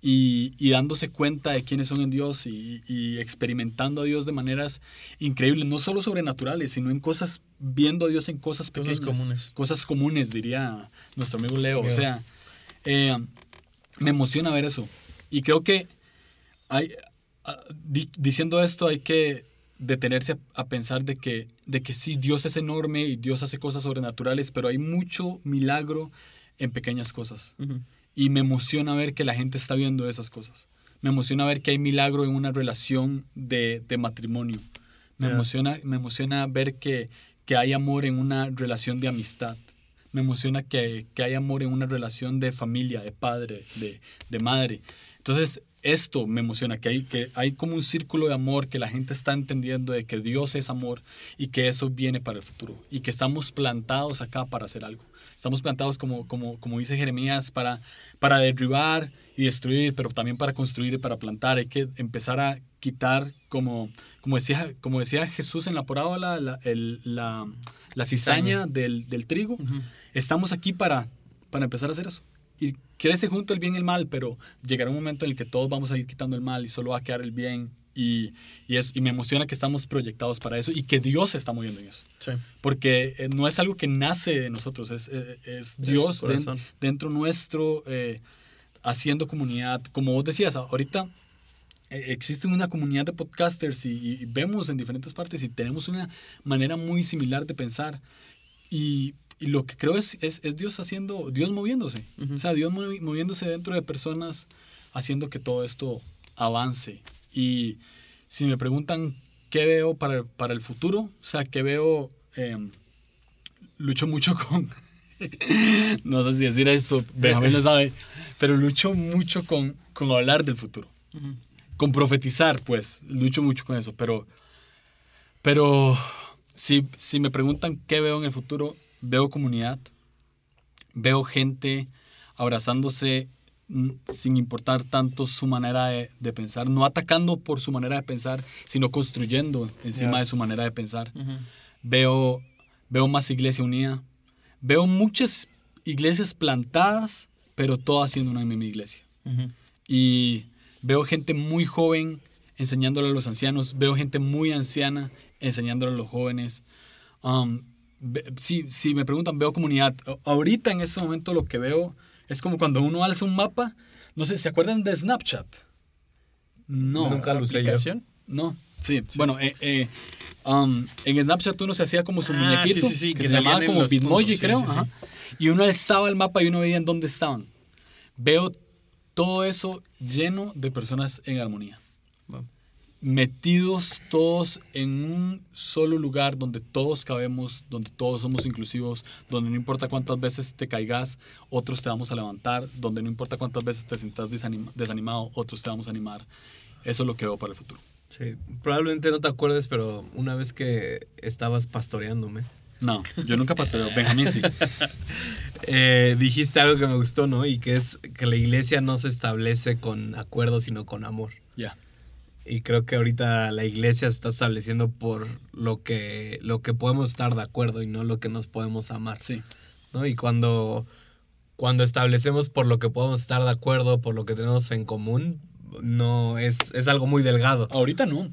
y, y dándose cuenta de quiénes son en Dios y, y experimentando a Dios de maneras increíbles, no solo sobrenaturales, sino en cosas, viendo a Dios en cosas Cosas pequeñas. comunes. Cosas comunes, diría nuestro amigo Leo. O Leo. sea, eh, me emociona ver eso. Y creo que hay, ah, di- diciendo esto hay que detenerse a, a pensar de que, de que sí, Dios es enorme y Dios hace cosas sobrenaturales, pero hay mucho milagro en pequeñas cosas. Y me emociona ver que la gente está viendo esas cosas. Me emociona ver que hay milagro en una relación de, de matrimonio. Me, emociona, me emociona ver que, que hay amor en una relación de amistad. Me emociona que, que hay amor en una relación de familia, de padre, de, de madre. Entonces, esto me emociona, que hay, que hay como un círculo de amor, que la gente está entendiendo de que Dios es amor y que eso viene para el futuro y que estamos plantados acá para hacer algo. Estamos plantados, como, como, como dice Jeremías, para, para derribar y destruir, pero también para construir y para plantar. Hay que empezar a quitar, como, como, decía, como decía Jesús en la parábola, la, el- la, la cizaña del, del trigo. Estamos aquí para, para empezar a hacer eso. Y crece junto el bien y el mal, pero llegará un momento en el que todos vamos a ir quitando el mal y solo va a quedar el bien. Y, y, es, y me emociona que estamos proyectados para eso y que Dios se está moviendo en eso. Sí. Porque eh, no es algo que nace de nosotros, es, eh, es Dios su den- dentro nuestro, eh, haciendo comunidad. Como vos decías, ahorita eh, existe una comunidad de podcasters y, y vemos en diferentes partes y tenemos una manera muy similar de pensar. Y, y lo que creo es, es, es Dios haciendo, Dios moviéndose. O sea, Dios movi- moviéndose dentro de personas, haciendo que todo esto avance. Y si me preguntan qué veo para, para el futuro, o sea, qué veo, em, lucho mucho con, no sé si decir eso, Benjamín lo sabe, pero lucho mucho con, con hablar del futuro, con profetizar, pues, lucho mucho con eso, pero, pero si, si me preguntan qué veo en el futuro, veo comunidad, veo gente abrazándose sin importar tanto su manera de, de pensar, no atacando por su manera de pensar, sino construyendo encima Ya. de su manera de pensar. Veo, veo más iglesia unida, veo muchas iglesias plantadas, pero todas siendo una misma iglesia. Y veo gente muy joven enseñándole a los ancianos, veo gente muy anciana enseñándole a los jóvenes. Um, si, si me preguntan, veo comunidad. Ahorita en ese momento lo que veo es como cuando uno alza un mapa. No sé, ¿se acuerdan de Snapchat? No. Nunca lo usé. No, sí. Bueno, eh, eh, um, en Snapchat uno se hacía como su Ah, muñequito, sí, sí, sí, que, que se llamaba como Bitmoji, creo. ajá. Y uno alzaba el mapa y uno veía en dónde estaban. Veo todo eso lleno de personas en armonía. Wow. Metidos todos en un solo lugar donde todos cabemos, donde todos somos inclusivos, donde no importa cuántas veces te caigas, otros te vamos a levantar, donde no importa cuántas veces te sientas desanima- desanimado, otros te vamos a animar. Eso es lo que veo para el futuro. Sí, probablemente no te acuerdes, pero una vez que estabas pastoreándome, No, yo nunca pastoreo. Benjamín sí. eh, dijiste algo que me gustó, ¿no? Y que es que la iglesia no se establece con acuerdo, sino con amor. Ya. Y creo que ahorita la iglesia se está estableciendo por lo que, lo que podemos estar de acuerdo y no lo que nos podemos amar. Sí. ¿no? Y cuando, cuando establecemos por lo que podemos estar de acuerdo, por lo que tenemos en común, no es, es algo muy delgado. Ahorita no.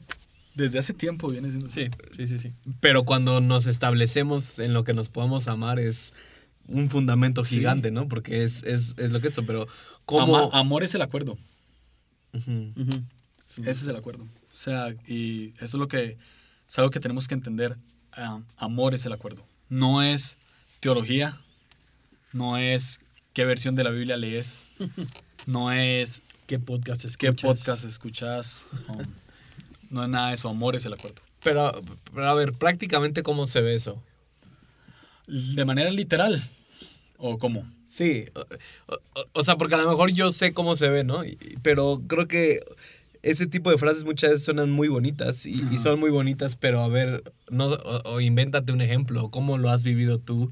Desde hace tiempo viene siendo así. Sí, sí, sí, sí. Pero cuando nos establecemos en lo que nos podemos amar es un fundamento Sí. gigante, ¿no? Porque es, es, es lo que es eso, pero. Ama- amor es el acuerdo. Ese es el acuerdo. O sea, y eso es lo que es algo que tenemos que entender. Ah, amor es el acuerdo. No es teología, no es qué versión de la Biblia lees, no es ¿Qué podcast qué escuchas? podcast escuchas, um, no es nada de eso. Amor es el acuerdo. Pero, pero a ver, prácticamente cómo se ve eso. De manera literal. ¿O cómo? Sí, o, o- o sea, porque a lo mejor yo sé cómo se ve, ¿no? Pero creo que ese tipo de frases muchas veces suenan muy bonitas y, y son muy bonitas, pero a ver, no, o, o invéntate un ejemplo, ¿cómo lo has vivido tú?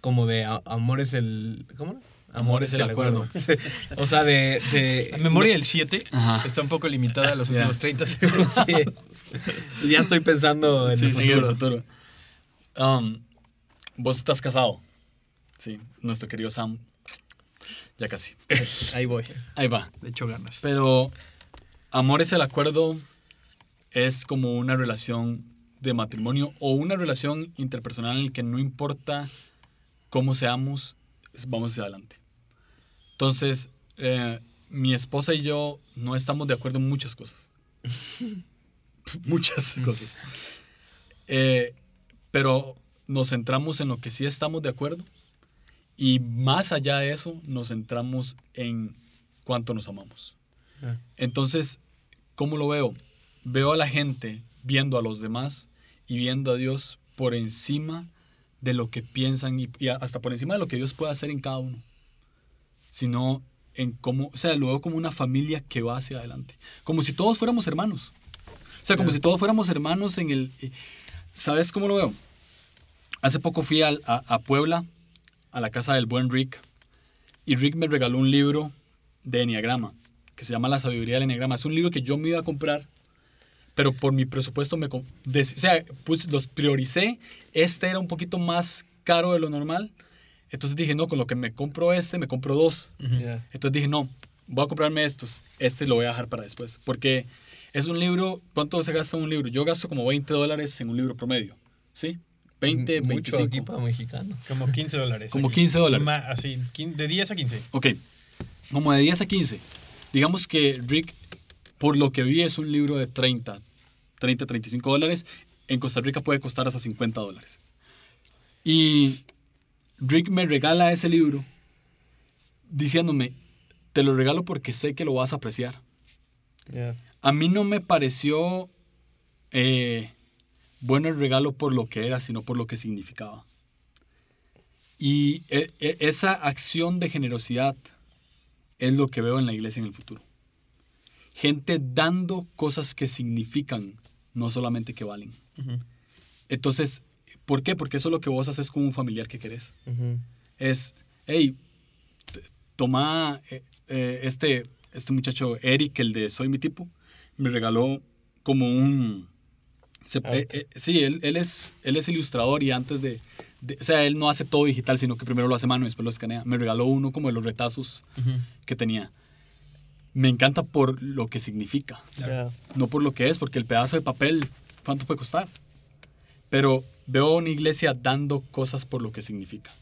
Como de a- amor es el... ¿Cómo? Amor es el acuerdo. O sea, de... de La memoria del 7 Ajá. está un poco limitada a los últimos 30 segundos. Sí. Ya estoy pensando en Sí, el futuro. el futuro. Um, vos estás casado. Sí, nuestro querido Sam. Ya casi. Ahí voy. Ahí va. Le echo ganas. Pero amor es el acuerdo es como una relación de matrimonio o una relación interpersonal en la que no importa cómo seamos, vamos hacia adelante. Entonces, eh, mi esposa y yo no estamos de acuerdo en muchas cosas. muchas cosas. Eh, pero nos centramos en lo que sí estamos de acuerdo y más allá de eso nos centramos en cuánto nos amamos. Ah. Entonces, ¿cómo lo veo? Veo a la gente viendo a los demás y viendo a Dios por encima de lo que piensan y, y hasta por encima de lo que Dios puede hacer en cada uno. Sino en cómo, o sea, lo veo como una familia que va hacia adelante. Como si todos fuéramos hermanos. O sea, como si todos fuéramos hermanos en el... eh, ¿Sabes cómo lo veo? Hace poco fui al- a, a Puebla, a la casa del buen Rick, y Rick me regaló un libro de Enneagrama, que se llama La sabiduría del Enneagrama. Es un libro que yo me iba a comprar, pero por mi presupuesto me... o sea, pues los prioricé. Este era un poquito más caro de lo normal. Entonces dije, no, con lo que me compro este, me compro dos. Ya. Entonces dije, no, voy a comprarme estos. Este lo voy a dejar para después. Porque es un libro, ¿cuánto se gasta un libro? Yo gasto como 20 dólares en un libro promedio. ¿Sí? 20, Mucho 25. aquí para mexicano. Como 15 dólares. Como aquí. 15 dólares. Ma- así, de 10 a 15. Ok, como de 10 a 15. Digamos que Rick, por lo que vi, es un libro de 30, 30, 35 dólares. En Costa Rica puede costar hasta 50 dólares. Y Rick me regala ese libro diciéndome, te lo regalo porque sé que lo vas a apreciar. A mí no me pareció eh, bueno el regalo por lo que era, sino por lo que significaba. Y e- e- esa acción de generosidad es lo que veo en la iglesia en el futuro. Gente dando cosas que significan, no solamente que valen. Entonces, ¿por qué? Porque eso es lo que vos haces con un familiar que querés es, hey, toma eh, eh, este, este muchacho Eric, el de Soy mi tipo, me regaló como un... se- eh, sí, él, él, es, él es ilustrador y antes de, de- O sea, él no hace todo digital, sino que primero lo hace mano y después lo escanea. Me regaló uno como de los retazos que tenía. Me encanta por lo que significa no por lo que es, porque el pedazo de papel, ¿cuánto puede costar? Pero veo una iglesia dando cosas por lo que significa.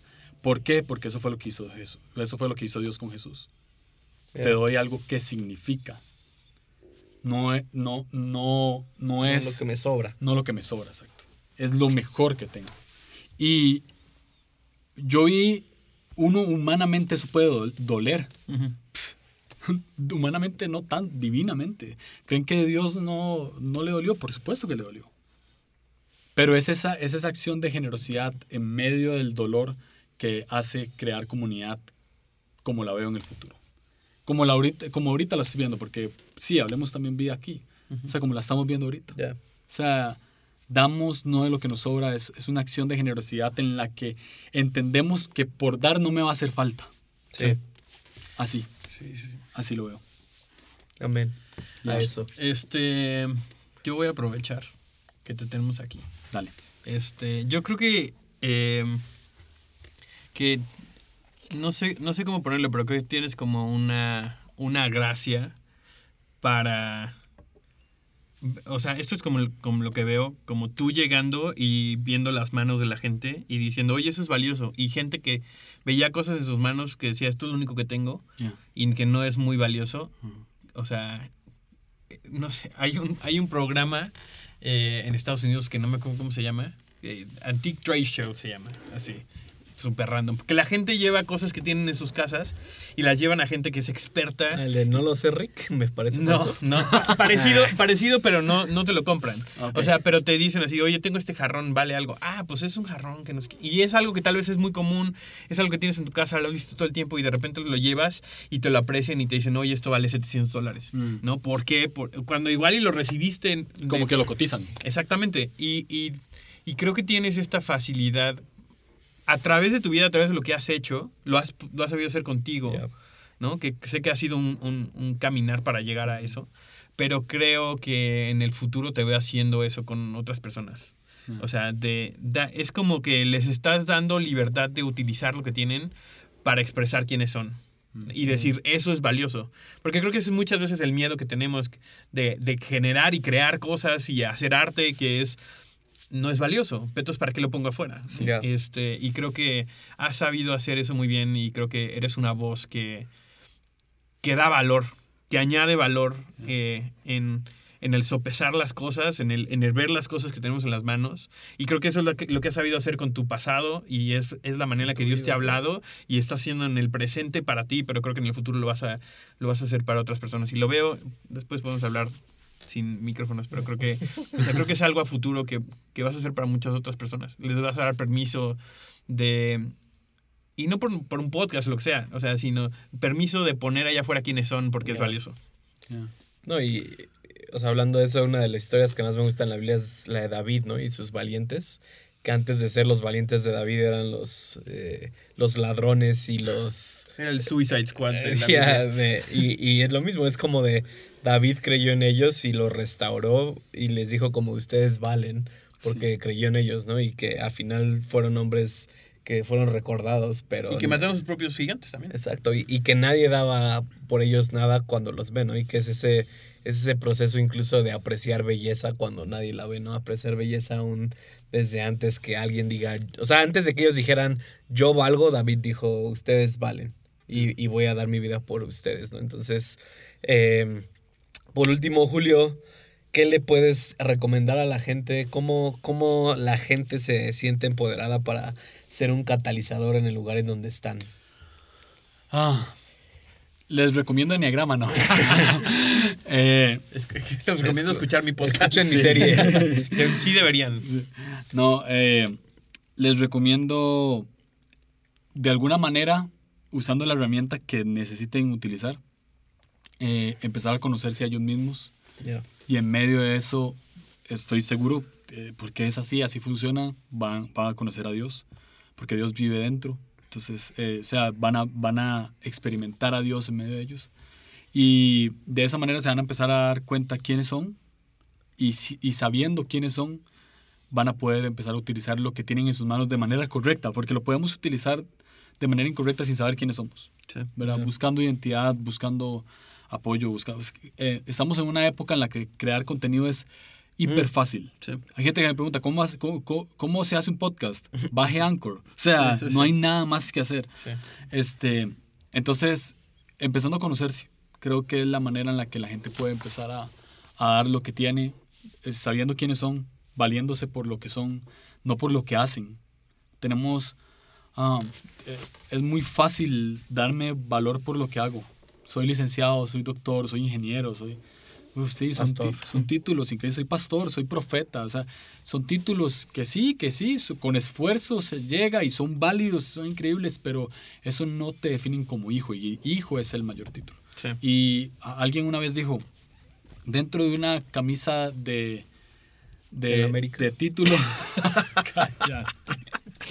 ¿Por qué? Porque eso fue lo que hizo Jesús. Eso fue lo que hizo Dios con Jesús. Te doy algo que significa. No, e- no, no, no No es lo que me sobra. no lo que me sobra, exacto. Es lo mejor que tengo. Y yo vi, uno humanamente eso puede dol- doler. Humanamente no tan divinamente. ¿Creen que Dios no, no le dolió? Por supuesto que le dolió. Pero es esa, es esa acción de generosidad en medio del dolor que hace crear comunidad como la veo en el futuro. Como, la ahorita, como ahorita la estoy viendo, porque sí, hablemos también vida aquí. O sea, como la estamos viendo ahorita. Ya. O sea, damos no de lo que nos sobra, es, es una acción de generosidad en la que entendemos que por dar no me va a hacer falta. Sí. Así. Así lo veo. Amén. A eso. Este, yo voy a aprovechar que te tenemos aquí. Dale. Este, yo creo que eh, que no sé, no sé cómo ponerlo, pero que tienes como una una gracia para o sea, esto es como, como lo que veo, como tú llegando y viendo las manos de la gente y diciendo, oye, eso es valioso. Y gente que veía cosas en sus manos que decía, esto es lo único que tengo y que no es muy valioso. O sea, no sé, hay un, hay un programa eh, en Estados Unidos que no me acuerdo cómo se llama. eh, Antique Trade Show se llama, así. Súper random. Porque la gente lleva cosas que tienen en sus casas y las llevan a gente que es experta. El de no lo sé, Rick, me parece No, falso. no. parecido, parecido, pero no, no te lo compran. Ok. O sea, pero te dicen así, oye, tengo este jarrón, vale algo. Ah, pues es un jarrón que nos... Y es algo que tal vez es muy común, es algo que tienes en tu casa, lo has visto todo el tiempo y de repente lo llevas y te lo aprecian y te dicen, oye, esto vale 700 dólares. Mm. ¿No? ¿Por qué? Por- cuando igual y lo recibiste... en- Como de- que lo cotizan. Exactamente. Y, y- y creo que tienes esta facilidad a través de tu vida, a través de lo que has hecho, lo has, lo has sabido hacer contigo. ¿no? Que sé que ha sido un, un- un caminar para llegar a eso, pero creo que en el futuro te veo haciendo eso con otras personas. Mm. O sea, de, da- es como que les estás dando libertad de utilizar lo que tienen para expresar quiénes son. Y decir, eso es valioso. Porque creo que es muchas veces el miedo que tenemos de, de generar y crear cosas y hacer arte que es no es valioso. Entonces, ¿para qué lo pongo afuera? Sí. Este, y creo que has sabido hacer eso muy bien y creo que eres una voz que, que da valor, que añade valor eh, en, en el sopesar las cosas, en el, en el ver las cosas que tenemos en las manos. Y creo que eso es lo que, lo que has sabido hacer con tu pasado y es, es la manera en la que Dios te ha hablado y está haciendo en el presente para ti, pero creo que en el futuro lo vas a, lo vas a hacer para otras personas. Y lo veo, después podemos hablar sin micrófonos, pero creo que, o sea, creo que es algo a futuro que, que vas a hacer para muchas otras personas. Les vas a dar permiso de... Y no por, por un podcast o lo que sea, o sea, sino permiso de poner allá afuera quiénes son porque es Ya. valioso. Yeah. No, y, o sea, hablando de eso, una de las historias que más me gusta en la Biblia es la de David, ¿no? Y sus valientes, que antes de ser los valientes de David eran los, eh, los ladrones y los... Era el Suicide Squad. de de- y, y es lo mismo, es como de David creyó en ellos y los restauró y les dijo como ustedes valen, porque creyó en ellos, ¿no? Y que al final fueron hombres que fueron recordados, pero... Y que mataron a sus propios gigantes también. Exacto, y, y que nadie daba por ellos nada cuando los ve, ¿no? Y que es ese, es ese proceso incluso de apreciar belleza cuando nadie la ve, ¿no? Apreciar belleza aún desde antes que alguien diga, o sea, antes de que ellos dijeran, yo valgo, David dijo, ustedes valen y, y voy a dar mi vida por ustedes, ¿no? Entonces, eh, por último, Julio, ¿qué le puedes recomendar a la gente? ¿Cómo, ¿Cómo la gente se siente empoderada para ser un catalizador en el lugar en donde están? Ah, les recomiendo Enneagrama, ¿no? Eh, Es que les recomiendo Escu- escuchar mi podcast. escuchen mi Sí. serie. Que sí deberían. no, eh, les recomiendo de alguna manera, usando la herramienta que necesiten utilizar, eh, empezar a conocerse a ellos mismos. Ya. Y en medio de eso, estoy seguro, eh, porque es así, así funciona, van, van a conocer a Dios, porque Dios vive dentro. Entonces, eh, o sea, van a, van a experimentar a Dios en medio de ellos. Y de esa manera se van a empezar a dar cuenta quiénes son y, si- y sabiendo quiénes son, van a poder empezar a utilizar lo que tienen en sus manos de manera correcta, porque lo podemos utilizar de manera incorrecta sin saber quiénes somos. ¿verdad? Buscando identidad, buscando apoyo, que, eh, estamos en una época en la que crear contenido es hiper fácil. Sí. Hay gente que me pregunta, ¿cómo, hace- cómo, cómo- cómo se hace un podcast? Baje Anchor. O sea, Sí, sí, no hay nada más que hacer. Este, entonces, empezando a conocerse, creo que es la manera en la que la gente puede empezar a, a dar lo que tiene, eh, sabiendo quiénes son, valiéndose por lo que son, no por lo que hacen. Tenemos, ah, eh, es muy fácil darme valor por lo que hago. Soy licenciado, soy doctor, soy ingeniero, soy... Uf, sí, son, son títulos increíbles. Soy pastor, soy profeta. O sea, son títulos que sí, que sí, con esfuerzo se llega y son válidos, son increíbles, pero eso no te definen como hijo. Y hijo es el mayor título. Sí. Y a- alguien una vez dijo, dentro de una camisa de, de, de título, Cállate.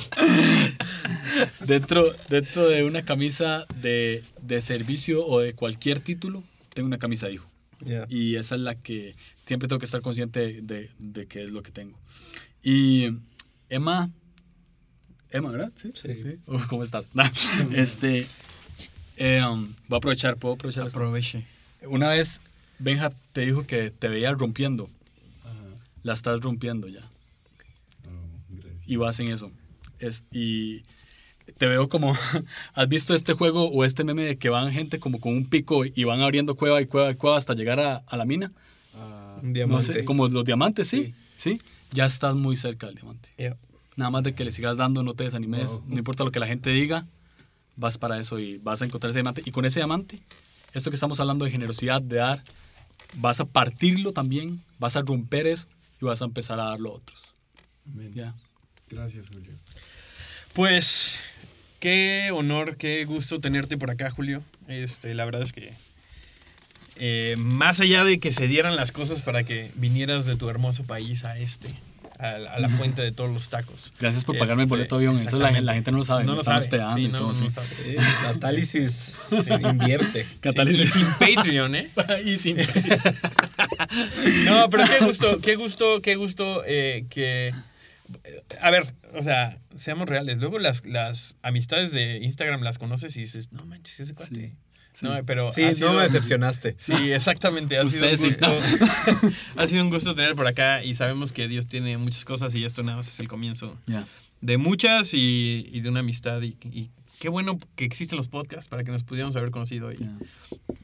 dentro, dentro de una camisa de, de servicio o de cualquier título, tengo una camisa de hijo. Ya. Y esa es la que siempre tengo que estar consciente de, de qué es lo que tengo. Y Emma, Emma, ¿verdad? Sí. Sí. Oh, ¿Cómo estás? este, eh, um, voy a aprovechar, puedo aprovechar. esto? Aproveche. Una vez Benja te dijo que te veía rompiendo. La estás rompiendo ya. Y vas en eso. Es, y te veo como, ¿has visto este juego o este meme de que van gente como con un pico y van abriendo cueva y cueva y cueva hasta llegar a, a la mina? Un No diamante. sé, como los diamantes, sí, sí. Ya estás muy cerca del diamante. Nada más de que le sigas dando, no te desanimes, Wow. no importa lo que la gente diga, vas para eso y vas a encontrar ese diamante. Y con ese diamante, esto que estamos hablando de generosidad, de dar, vas a partirlo también, vas a romper eso y vas a empezar a darlo a otros. Amén. Ya. Gracias, Julio. Pues qué honor, qué gusto tenerte por acá, Julio. Este, la verdad es que eh, más allá de que se dieran las cosas para que vinieras de tu hermoso país a este, a, la- a la fuente de todos los tacos. Gracias por pagarme el Este, boleto avión. Eso la, gente no lo sabe. No lo están sabe. hospedando Sí, y no, todo, no sí. lo sabe. Eh, Catálisis invierte. Catálisis. Sí, y sin Patreon, ¿eh? y sin No, pero qué gusto, qué gusto, qué gusto eh, que... A ver, o sea, seamos reales. Luego las, las amistades de Instagram las conoces y dices, no manches, ese cuate. Sí, sí. No, pero Sí, no me decepcionaste. Sí, exactamente. Ha sido, un sí. gusto, ha sido un gusto tener por acá y sabemos que Dios tiene muchas cosas y esto nada más es el comienzo de muchas y, y de una amistad y, y qué bueno que existen los podcasts para que nos pudiéramos haber conocido hoy.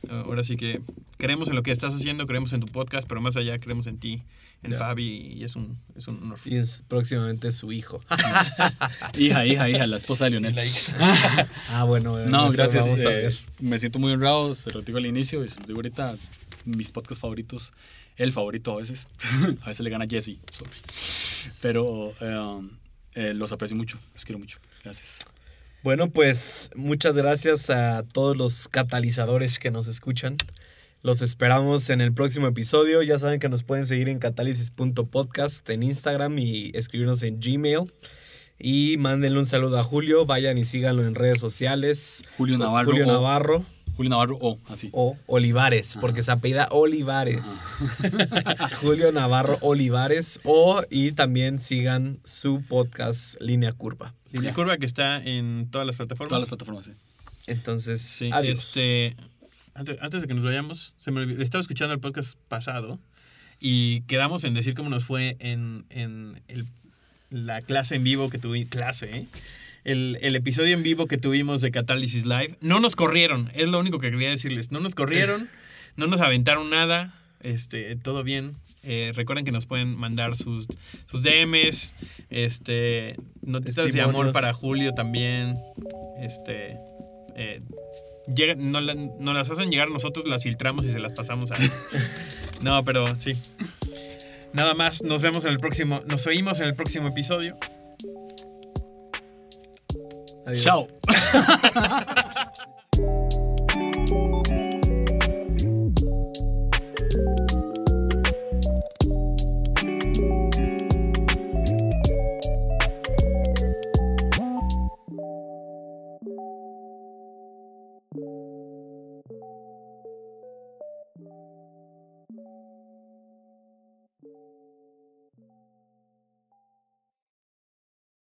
Ahora sí que creemos en lo que estás haciendo, creemos en tu podcast, pero más allá creemos en ti, en. Fabi y es un, es un honor. Y es próximamente su hijo. Hija, hija, hija, la esposa de Sí, Lionel. la hija. Ah, bueno. No, gracias. Vamos a eh, ver. me siento muy honrado, se lo digo al inicio y se lo digo ahorita, mis podcasts favoritos, el favorito a veces, a veces le gana Jesse, sorry. pero eh, eh, los aprecio mucho, los quiero mucho, gracias. Bueno, pues muchas gracias a todos los catalizadores que nos escuchan. Los esperamos en el próximo episodio. Ya saben que nos pueden seguir en catálisis.podcast en Instagram y escribirnos en Gmail. Y mándenle un saludo a Julio. Vayan y síganlo en redes sociales. Julio Navarro Julio o- Navarro Julio Navarro, o así. o Olivares, porque se apellida Olivares. Julio Navarro Olivares. O y también sigan su podcast Línea Curva. Línea curva que está en todas las plataformas. Todas las plataformas, sí. Entonces, Sí, adiós. este, antes, antes de que nos vayamos, se me olvidó- estaba escuchando el podcast pasado y quedamos en decir cómo nos fue en, en el- la clase en vivo que tuvimos, clase, ¿eh? El, el episodio en vivo que tuvimos de Catálisis Live. No nos corrieron, es lo único que quería decirles. No nos corrieron, no nos aventaron nada, este, todo bien. Eh, recuerden que nos pueden mandar sus, sus DMs, este, notitas de amor para Julio también. Este, eh, llega- no, la- no las hacen llegar nosotros, las filtramos y se las pasamos a. no, pero sí. Nada más, nos vemos en el próximo, nos oímos en el próximo episodio. Adiós. Chao.